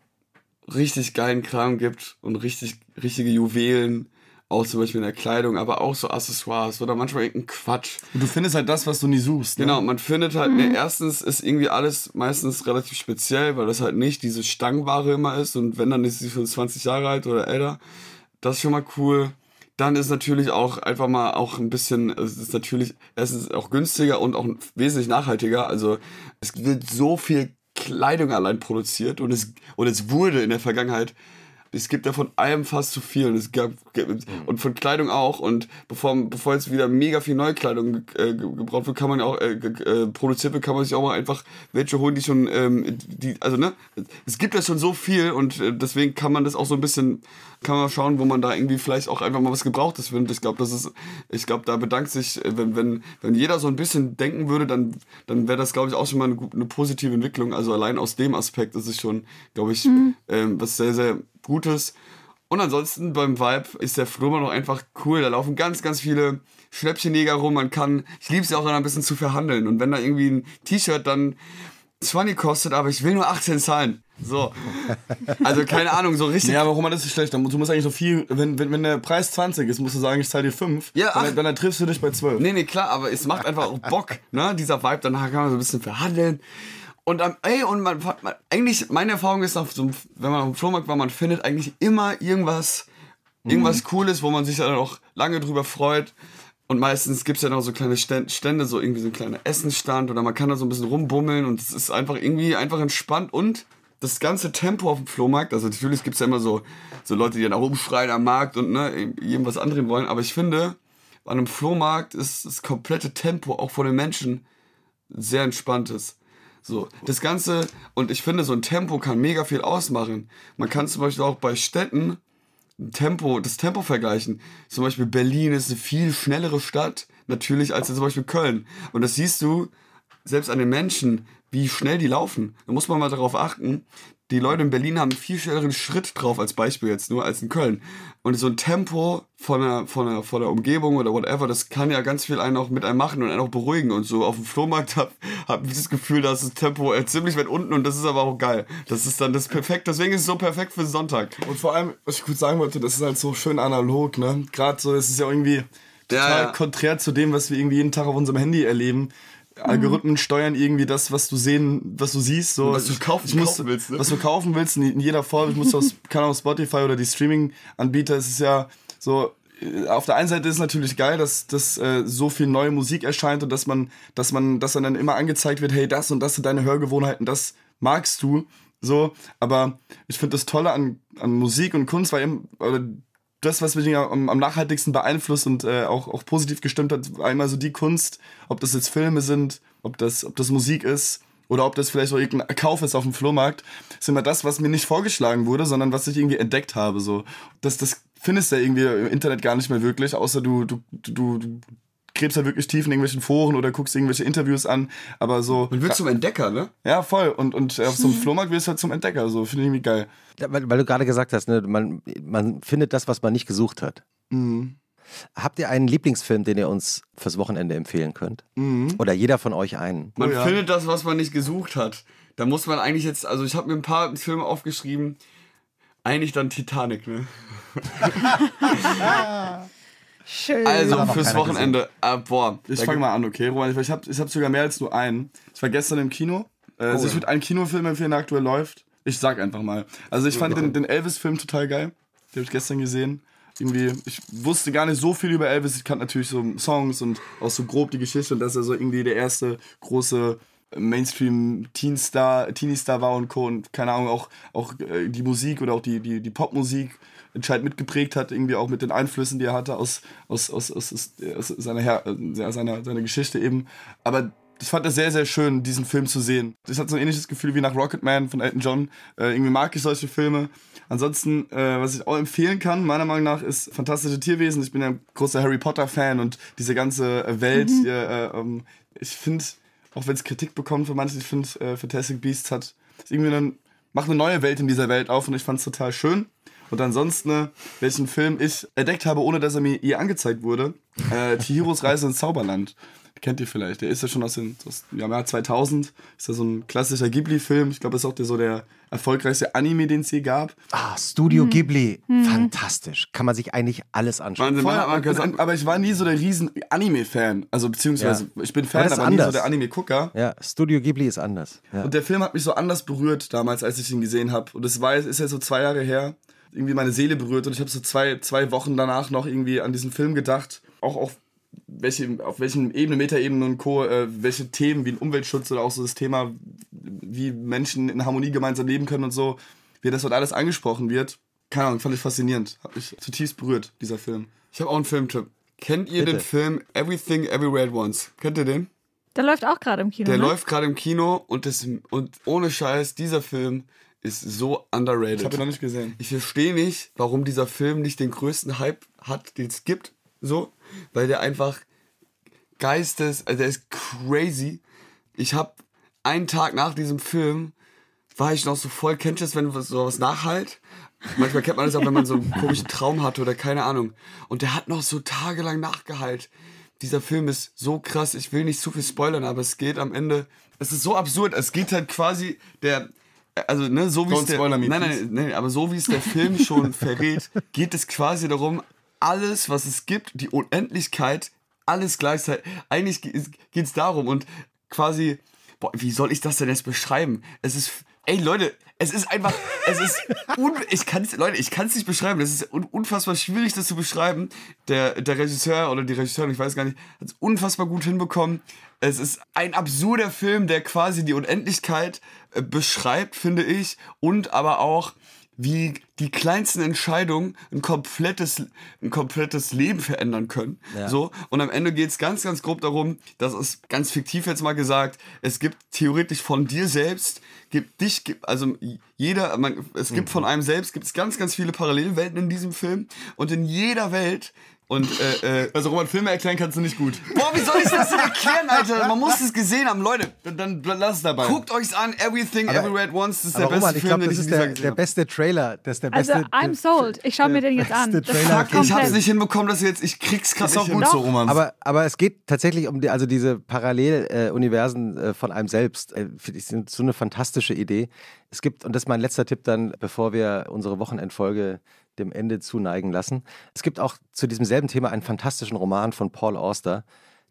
richtig geilen Kram gibt und richtig, richtige Juwelen, auch zum Beispiel in der Kleidung, aber auch so Accessoires oder manchmal irgendein Quatsch. Und du findest halt das, was du nie suchst. Ne? Genau, man findet halt, mhm. ne, erstens ist irgendwie alles meistens relativ speziell, weil das halt nicht diese Stangenware immer ist und wenn, dann ist sie schon 20 Jahre alt oder älter. Das ist schon mal cool. Dann ist natürlich auch einfach mal auch ein bisschen, es ist natürlich, es ist auch günstiger und auch wesentlich nachhaltiger. Also es wird so viel Kleidung allein produziert und es, und es wurde in der Vergangenheit es gibt ja von allem fast zu viel und es gab und von Kleidung auch und bevor bevor jetzt wieder mega viel Neukleidung äh, gebraucht wird, kann man ja auch äh, äh, produziert wird, kann man sich auch mal einfach welche holen, die schon ähm, die also ne es gibt ja schon so viel und äh, deswegen kann man das auch so ein bisschen kann man schauen, wo man da irgendwie vielleicht auch einfach mal was gebrauchtes findet. Ich glaube, das ist ich glaube, da bedankt sich äh, wenn wenn wenn jeder so ein bisschen denken würde, dann dann wäre das glaube ich auch schon mal eine, eine positive Entwicklung. Also allein aus dem Aspekt ist es schon, glaube ich, mhm. ähm, was sehr sehr Gutes. Und ansonsten beim Vibe ist der Flohmarkt noch einfach cool. Da laufen ganz, ganz viele Schnäppchenjäger rum. Man kann, ich liebe es ja auch dann ein bisschen zu verhandeln. Und wenn da irgendwie ein T-Shirt dann 20 kostet, aber ich will nur 18 zahlen. So. Also keine Ahnung, so richtig. Ja, aber Roman, das ist schlecht. Du musst eigentlich so viel, wenn, wenn, wenn der Preis 20 ist, musst du sagen, ich zahle dir 5. Ja, dann, dann, dann triffst du dich bei 12. Nee, nee, klar, aber es macht einfach auch Bock, ne? Dieser Vibe, danach kann man so ein bisschen verhandeln. Und am, ey, und man, man, eigentlich, meine Erfahrung ist, auf so, wenn man auf dem Flohmarkt war, man findet eigentlich immer irgendwas, irgendwas mhm. Cooles, wo man sich dann auch lange drüber freut. Und meistens gibt es ja noch so kleine Stände, so irgendwie so ein kleiner Essensstand oder man kann da so ein bisschen rumbummeln und es ist einfach irgendwie einfach entspannt und das ganze Tempo auf dem Flohmarkt, also natürlich gibt es ja immer so, so Leute, die dann auch rumschreien am Markt und ne, jedem was andrehen wollen, aber ich finde, an einem Flohmarkt ist das komplette Tempo auch von den Menschen sehr entspanntes. So, das Ganze, und ich finde, so ein Tempo kann mega viel ausmachen. Man kann zum Beispiel auch bei Städten Tempo, das Tempo vergleichen. Zum Beispiel Berlin ist eine viel schnellere Stadt, natürlich, als zum Beispiel Köln. Und das siehst du selbst an den Menschen, wie schnell die laufen. Da muss man mal darauf achten, die Leute in Berlin haben einen viel schnelleren Schritt drauf als Beispiel jetzt nur als in Köln. Und so ein Tempo von der, von der, von der Umgebung oder whatever, das kann ja ganz viel einen auch mit einem machen und einen auch beruhigen. Und so auf dem Flohmarkt habe hab ich das Gefühl, da ist das Tempo äh, ziemlich weit unten und das ist aber auch geil. Das ist dann das perfekt, deswegen ist es so perfekt für Sonntag. Und vor allem, was ich kurz sagen wollte, das ist halt so schön analog, ne? Gerade so, es ist ja irgendwie total ja, ja. konträr zu dem, was wir irgendwie jeden Tag auf unserem Handy erleben. Algorithmen steuern irgendwie das, was du sehen, was du siehst, so was du kaufen, ich muss, kaufen willst, ne? was du kaufen willst in jeder Form. Ich muss aus, kann auf Spotify oder die Streaming-Anbieter. Es ist ja so. Äh, auf der einen Seite ist es natürlich geil, dass, dass äh, so viel neue Musik erscheint und dass man, dass man, dass dann immer angezeigt wird, hey, das und das sind deine Hörgewohnheiten, das magst du. So, aber ich finde das Tolle an, an Musik und Kunst, weil eben, das, was mich am, am nachhaltigsten beeinflusst und äh, auch, auch positiv gestimmt hat, einmal so die Kunst, ob das jetzt Filme sind, ob das, ob das Musik ist oder ob das vielleicht auch irgendein Kauf ist auf dem Flohmarkt, ist immer das, was mir nicht vorgeschlagen wurde, sondern was ich irgendwie entdeckt habe. So. Das, das findest du ja irgendwie im Internet gar nicht mehr wirklich, außer du, du, du, du gräbst halt wirklich tief in irgendwelchen Foren oder guckst irgendwelche Interviews an, aber so... Man wird zum Entdecker, ne? Ja, voll. Und, und auf so einem Flohmarkt wirst du halt zum Entdecker, so finde ich irgendwie geil. Ja, weil, weil, du gerade gesagt hast, ne, man, man findet das, was man nicht gesucht hat. Mhm. Habt ihr einen Lieblingsfilm, den ihr uns fürs Wochenende empfehlen könnt? Mhm. Oder jeder von euch einen? Man oh, ja. findet das, was man nicht gesucht hat. Da muss man eigentlich jetzt, also ich habe mir ein paar Filme aufgeschrieben, eigentlich dann Titanic, ne? Schön. Also fürs Wochenende, äh, boah. Ich fange mal an, okay, Roman. Ich habe ich hab sogar mehr als nur einen. Ich war gestern im Kino. Äh, also oh, ich würde einen Kinofilm empfehlen, der aktuell läuft. Ich sag einfach mal. Also ich fand den, den Elvis-Film total geil. Den habe ich gestern gesehen. Irgendwie, ich wusste gar nicht so viel über Elvis. Ich kannte natürlich so Songs und auch so grob die Geschichte und dass er so irgendwie der erste große Mainstream-Teen-Star, Teenie-Star war und Co. Und keine Ahnung, auch, auch äh, die Musik oder auch die, die, die Popmusik entscheidend mitgeprägt hat, irgendwie auch mit den Einflüssen, die er hatte aus, aus, aus, aus, aus seiner, Her äh, seiner, seiner Geschichte eben. Aber ich fand es sehr, sehr schön, diesen Film zu sehen. Ich hatte so ein ähnliches Gefühl wie nach Rocketman von Elton John. Äh, irgendwie mag ich solche Filme. Ansonsten, äh, was ich auch empfehlen kann, meiner Meinung nach, ist Fantastische Tierwesen. Ich bin ja ein großer Harry Potter-Fan und diese ganze Welt, mhm. äh, ähm, ich finde, auch wenn es Kritik bekommt für manche, ich finde, äh, Fantastic Beasts hat irgendwie dann macht eine neue Welt in dieser Welt auf und ich fand es total schön. Und ansonsten, ne, welchen Film ich entdeckt habe, ohne dass er mir je angezeigt wurde, äh, Chihiros Reise ins Zauberland. Kennt ihr vielleicht. Der ist ja schon aus dem Jahr 2000. Ist ja so ein klassischer Ghibli-Film. Ich glaube, das ist auch der, so der erfolgreichste Anime, den es je gab. Ah, Studio mhm. Ghibli. Mhm. Fantastisch. Kann man sich eigentlich alles anschauen. Wahnsinn, Vorher, aber, aber ich war nie so der riesen Anime-Fan. Also beziehungsweise, ja. ich bin Fan, aber, aber nie so der Anime-Gucker. Ja, Studio Ghibli ist anders. Ja. Und der Film hat mich so anders berührt damals, als ich ihn gesehen habe. Und es war, ist ja so zwei Jahre her irgendwie meine Seele berührt und ich habe so zwei, zwei Wochen danach noch irgendwie an diesen Film gedacht. Auch auf welche, auf welchen Ebene, Metaebene und Co., äh, welche Themen wie ein Umweltschutz oder auch so das Thema, wie Menschen in Harmonie gemeinsam leben können und so, wie das dort alles angesprochen wird. Keine Ahnung, fand ich faszinierend. Hat mich zutiefst berührt, dieser Film. Ich habe auch einen Filmtipp. Kennt ihr Bitte. den Film Everything Everywhere at Once? Kennt ihr den? Der läuft auch gerade im Kino. Der ne? läuft gerade im Kino und, das, und ohne Scheiß, dieser Film ist so underrated. Ich habe ihn noch nicht gesehen. Ich verstehe nicht, warum dieser Film nicht den größten Hype hat, den es gibt. So, weil der einfach geistes, also der ist crazy. Ich habe einen Tag nach diesem Film war ich noch so voll, kennt ihr das, wenn sowas nachhalt? Manchmal kennt man das auch, wenn man so einen komischen Traum hatte oder keine Ahnung. Und der hat noch so tagelang nachgehalt. Dieser Film ist so krass, ich will nicht zu viel spoilern, aber es geht am Ende, es ist so absurd, es geht halt quasi, der, also ne, so wie es der, nein, nein, nein, aber so wie es der Film schon verrät, geht es quasi darum, alles, was es gibt, die Unendlichkeit, alles gleichzeitig. Eigentlich geht es darum und quasi, boah, wie soll ich das denn jetzt beschreiben? Es ist, ey Leute, es ist einfach, es ist, un, ich kann es, Leute, ich kann es nicht beschreiben. Es ist un, unfassbar schwierig, das zu beschreiben. Der, der Regisseur oder die Regisseurin, ich weiß gar nicht, hat es unfassbar gut hinbekommen. Es ist ein absurder Film, der quasi die Unendlichkeit äh, beschreibt, finde ich, und aber auch wie die kleinsten Entscheidungen ein komplettes, ein komplettes Leben verändern können. Ja. So. Und am Ende geht es ganz, ganz grob darum, das ist ganz fiktiv jetzt mal gesagt, es gibt theoretisch von dir selbst, gibt dich, also jeder, man, es gibt mhm. von einem selbst, gibt es ganz, ganz viele Parallelwelten in diesem Film. Und in jeder Welt und äh, äh, also Roman, Filme erklären kannst du nicht gut. Boah, wie soll ich das denn erklären, Alter? Man muss es gesehen haben, Leute. Dann, dann lass es dabei. Guckt euch's an, Everything aber, Everywhere at Once. Das ist der beste Roman, ich Film, glaub, das den ist der, der beste Trailer. Das ist der also, beste. Also I'm sold. Ich schau mir den jetzt an. Fuck, ich hab's nicht hinbekommen, dass jetzt ich krieg's gerade auch gut so, Roman. Aber, aber es geht tatsächlich um die, also diese Paralleluniversen äh, von einem selbst. Äh, Finde ich sind so eine fantastische Idee. Es gibt und das ist mein letzter Tipp dann, bevor wir unsere Wochenendfolge dem Ende zuneigen lassen. Es gibt auch zu diesem selben Thema einen fantastischen Roman von Paul Auster,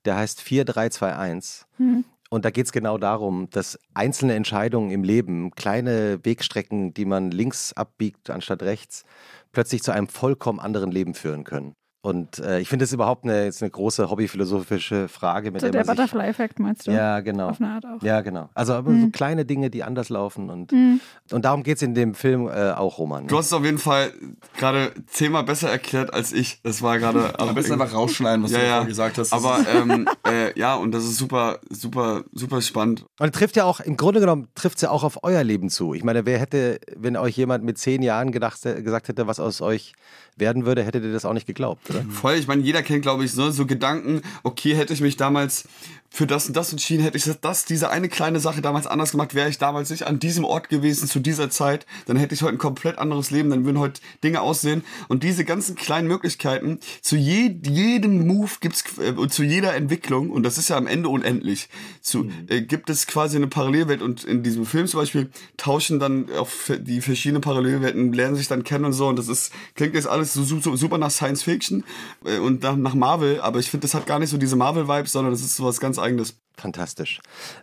der heißt 4321. Mhm. Und da geht es genau darum, dass einzelne Entscheidungen im Leben, kleine Wegstrecken, die man links abbiegt anstatt rechts, plötzlich zu einem vollkommen anderen Leben führen können. Und äh, ich finde das überhaupt eine, jetzt eine große hobbyphilosophische Frage. Mit So der der Butterfly-Effekt meinst du? Ja, genau. Auf eine Art auch. Ja, genau. Also aber Mhm. so kleine Dinge, die anders laufen. Und, und darum geht es in dem Film äh, auch, Roman. Ne? Du hast es auf jeden Fall gerade zehnmal besser erklärt als ich. Das war gerade. Am besten einfach rausschneiden, was ja, du ja. gesagt hast. Aber ähm, äh, ja, und das ist super, super, super spannend. Und trifft ja auch, im Grunde genommen trifft es ja auch auf euer Leben zu. Ich meine, wer hätte, wenn euch jemand mit zehn Jahren gedacht, gesagt hätte, was aus euch werden würde, hättet ihr das auch nicht geglaubt, oder? Voll, ich meine, jeder kennt, glaube ich, so, so Gedanken, okay, hätte ich mich damals für das und das entschieden, hätte ich das, diese eine kleine Sache damals anders gemacht, wäre ich damals nicht an diesem Ort gewesen zu dieser Zeit, dann hätte ich heute ein komplett anderes Leben, dann würden heute Dinge aussehen. Und diese ganzen kleinen Möglichkeiten, zu je, jedem Move gibt's äh, und zu jeder Entwicklung, und das ist ja am Ende unendlich, zu, äh, gibt es quasi eine Parallelwelt und in diesem Film zum Beispiel tauschen dann auf die verschiedenen Parallelwelten, lernen sich dann kennen und so. Und das ist, klingt jetzt alles so, so, super nach Science Fiction äh, und nach, nach Marvel, aber ich finde, das hat gar nicht so diese Marvel-Vibes, sondern das ist so was ganz eigenes. Fantastisch.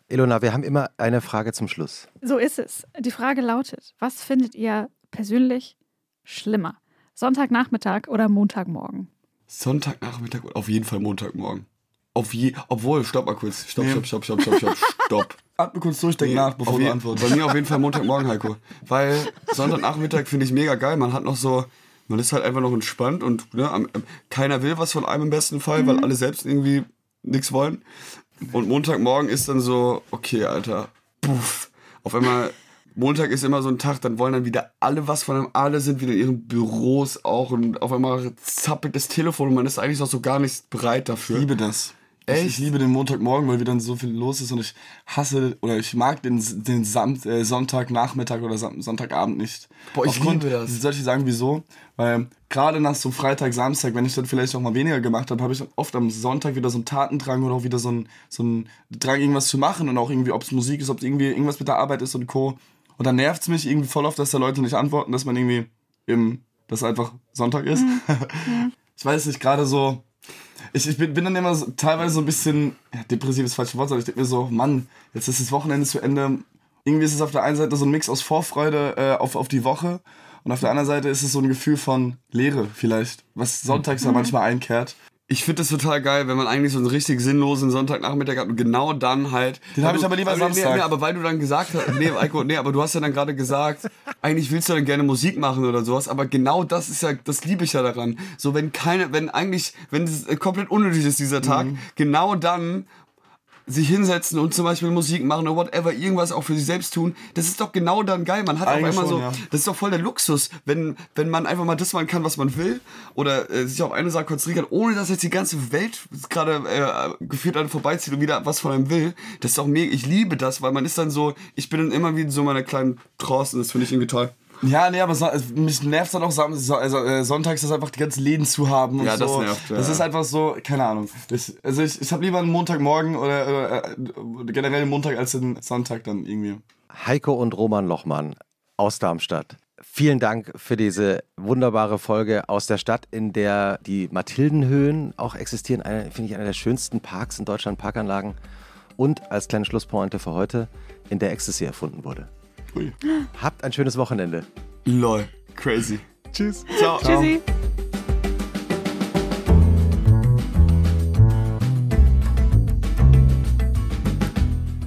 Ilona, wir haben immer eine Frage zum Schluss. So ist es. Die Frage lautet: Was findet ihr persönlich schlimmer? Sonntagnachmittag oder Montagmorgen? Sonntagnachmittag und auf jeden Fall Montagmorgen. Auf je, obwohl, stopp mal kurz. Stopp, Nee. stopp, stopp, stopp, stopp, stopp, stopp. Atme kurz durch, denk Nee, nach, bevor du antwortest. Bei mir auf jeden Fall Montagmorgen, Heiko. Weil Sonntagnachmittag finde ich mega geil. Man hat noch so, man ist halt einfach noch entspannt und ne, am- ähm, keiner will was von einem im besten Fall, weil alle selbst irgendwie nichts wollen. Und Montagmorgen ist dann so, okay, Alter, puff. Auf einmal, Montag ist immer so ein Tag, dann wollen dann wieder alle was von einem, alle sind wieder in ihren Büros auch und auf einmal zappelt das Telefon und man ist eigentlich noch so gar nicht bereit dafür. Ich liebe das. Ich, Echt? ich liebe den Montagmorgen, weil wieder dann so viel los ist und ich hasse oder ich mag den, den Sam äh, Sonntagnachmittag oder Sam Sonntagabend nicht. Boah, ich Aufgrund- liebe das. Soll ich sagen, wieso? Weil gerade nach so Freitag, Samstag, wenn ich dann vielleicht auch mal weniger gemacht habe, habe ich oft am Sonntag wieder so einen Tatendrang oder auch wieder so einen, so einen Drang, irgendwas zu machen und auch irgendwie, ob es Musik ist, ob es irgendwie irgendwas mit der Arbeit ist und Co. Und dann nervt es mich irgendwie voll oft, dass da Leute nicht antworten, dass man irgendwie im, dass einfach Sonntag ist. ich weiß nicht, gerade so, ich, ich bin, bin dann immer so, teilweise so ein bisschen, ja, depressiv ist falsches Wort, aber ich denke mir so, Mann, jetzt ist das Wochenende zu Ende. Irgendwie ist es auf der einen Seite so ein Mix aus Vorfreude äh, auf, auf die Woche und auf der anderen Seite ist es so ein Gefühl von Leere vielleicht, was sonntags ja manchmal einkehrt. Ich finde das total geil, wenn man eigentlich so einen richtig sinnlosen Sonntagnachmittag hat und genau dann halt. Den hab Weil ich du- aber lieber nee, Samstag. Nee, aber weil du dann gesagt hast, nee, Eiko, nee, aber du hast ja dann gerade gesagt, eigentlich willst du dann gerne Musik machen oder sowas, aber genau das ist ja, das liebe ich ja daran. So, wenn keine, wenn eigentlich, wenn es komplett unnötig ist, dieser Tag, Mhm. genau dann sich hinsetzen und zum Beispiel Musik machen oder whatever, irgendwas auch für sich selbst tun, das ist doch genau dann geil. Man hat Eigentlich auf einmal schon, so, ja. das ist doch voll der Luxus, wenn, wenn man einfach mal das machen kann, was man will oder äh, sich auf eine Sache konzentrieren kann, ohne dass jetzt die ganze Welt gerade äh, gefühlt an vorbeizieht und wieder was von einem will. Das ist doch mega, ich liebe das, weil man ist dann so, ich bin dann immer wie in so meiner kleinen Trance und das finde ich irgendwie toll. Ja, nee, aber so, es- mich nervt dann auch Sam- so, also, äh, sonntags, das einfach die ganzen Läden zu haben. Und Ja, das so. nervt, ja. Das ist einfach so, keine Ahnung. Ich, also ich, ich habe lieber einen Montagmorgen oder, äh, generell einen Montag als einen Sonntag dann irgendwie. Heiko und Roman Lochmann aus Darmstadt. Vielen Dank für diese wunderbare Folge aus der Stadt, in der die Mathildenhöhen auch existieren. Eine, finde ich, einer der schönsten Parks in Deutschland, Parkanlagen. Und als kleine Schlusspointe für heute, in der Ecstasy erfunden wurde. Ui. Habt ein schönes Wochenende. Lol, crazy. Tschüss. Ciao. Tschüssi.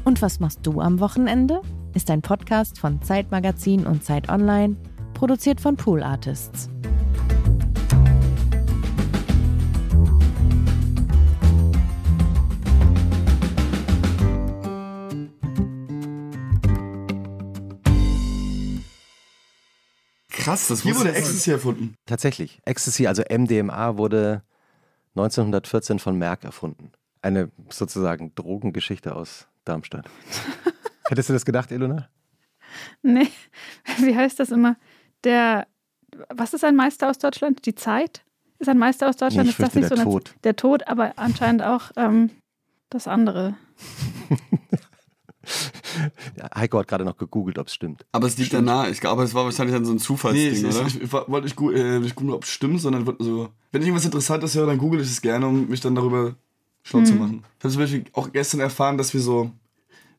Und was machst du am Wochenende? Ist ein Podcast von Zeitmagazin und Zeit Online, produziert von Pool Artists. Krass, das Hier wurde. Ecstasy erfunden. Tatsächlich. Ecstasy, also MDMA, wurde 1914 von Merck erfunden. Eine sozusagen Drogengeschichte aus Darmstadt. Hättest du das gedacht, Ilona? Nee, wie heißt das immer? Der, was ist ein Meister aus Deutschland? Die Zeit? Ist ein Meister aus Deutschland? Nee, ich ist das nicht so der eine- Tod. Der Tod, aber anscheinend auch ähm, das andere. Heiko hat gerade noch gegoogelt, ob es stimmt. Aber es liegt danach. Ich glaube, es war wahrscheinlich dann so ein Nee, Zufallsding, ich, oder? ich, ich, wollte nicht, äh, nicht googeln, ob es stimmt, sondern so, wenn ich irgendwas Interessantes höre, dann google ich es gerne, um mich dann darüber schlau zu machen. Ich habe zum Beispiel auch gestern erfahren, dass wir so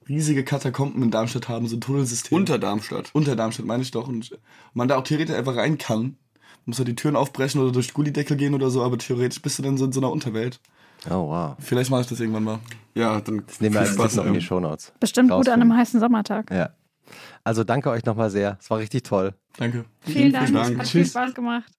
riesige Katakomben in Darmstadt haben, so ein Tunnelsystem. Unter Darmstadt. Unter Darmstadt meine ich doch. Und man da auch theoretisch einfach rein kann. musst halt die Türen aufbrechen oder durch Gullideckel gehen oder so, aber theoretisch bist du dann so in so einer Unterwelt. Oh, wow. Vielleicht mache ich das irgendwann mal. Ja, dann Das nehmen wir als viel Tipp noch in die Shownotes. Bestimmt gut an einem heißen Sommertag. Ja. Also danke euch nochmal sehr. Es war richtig toll. Danke. Vielen Dank. Dank. Hat viel Tschüss. Spaß gemacht.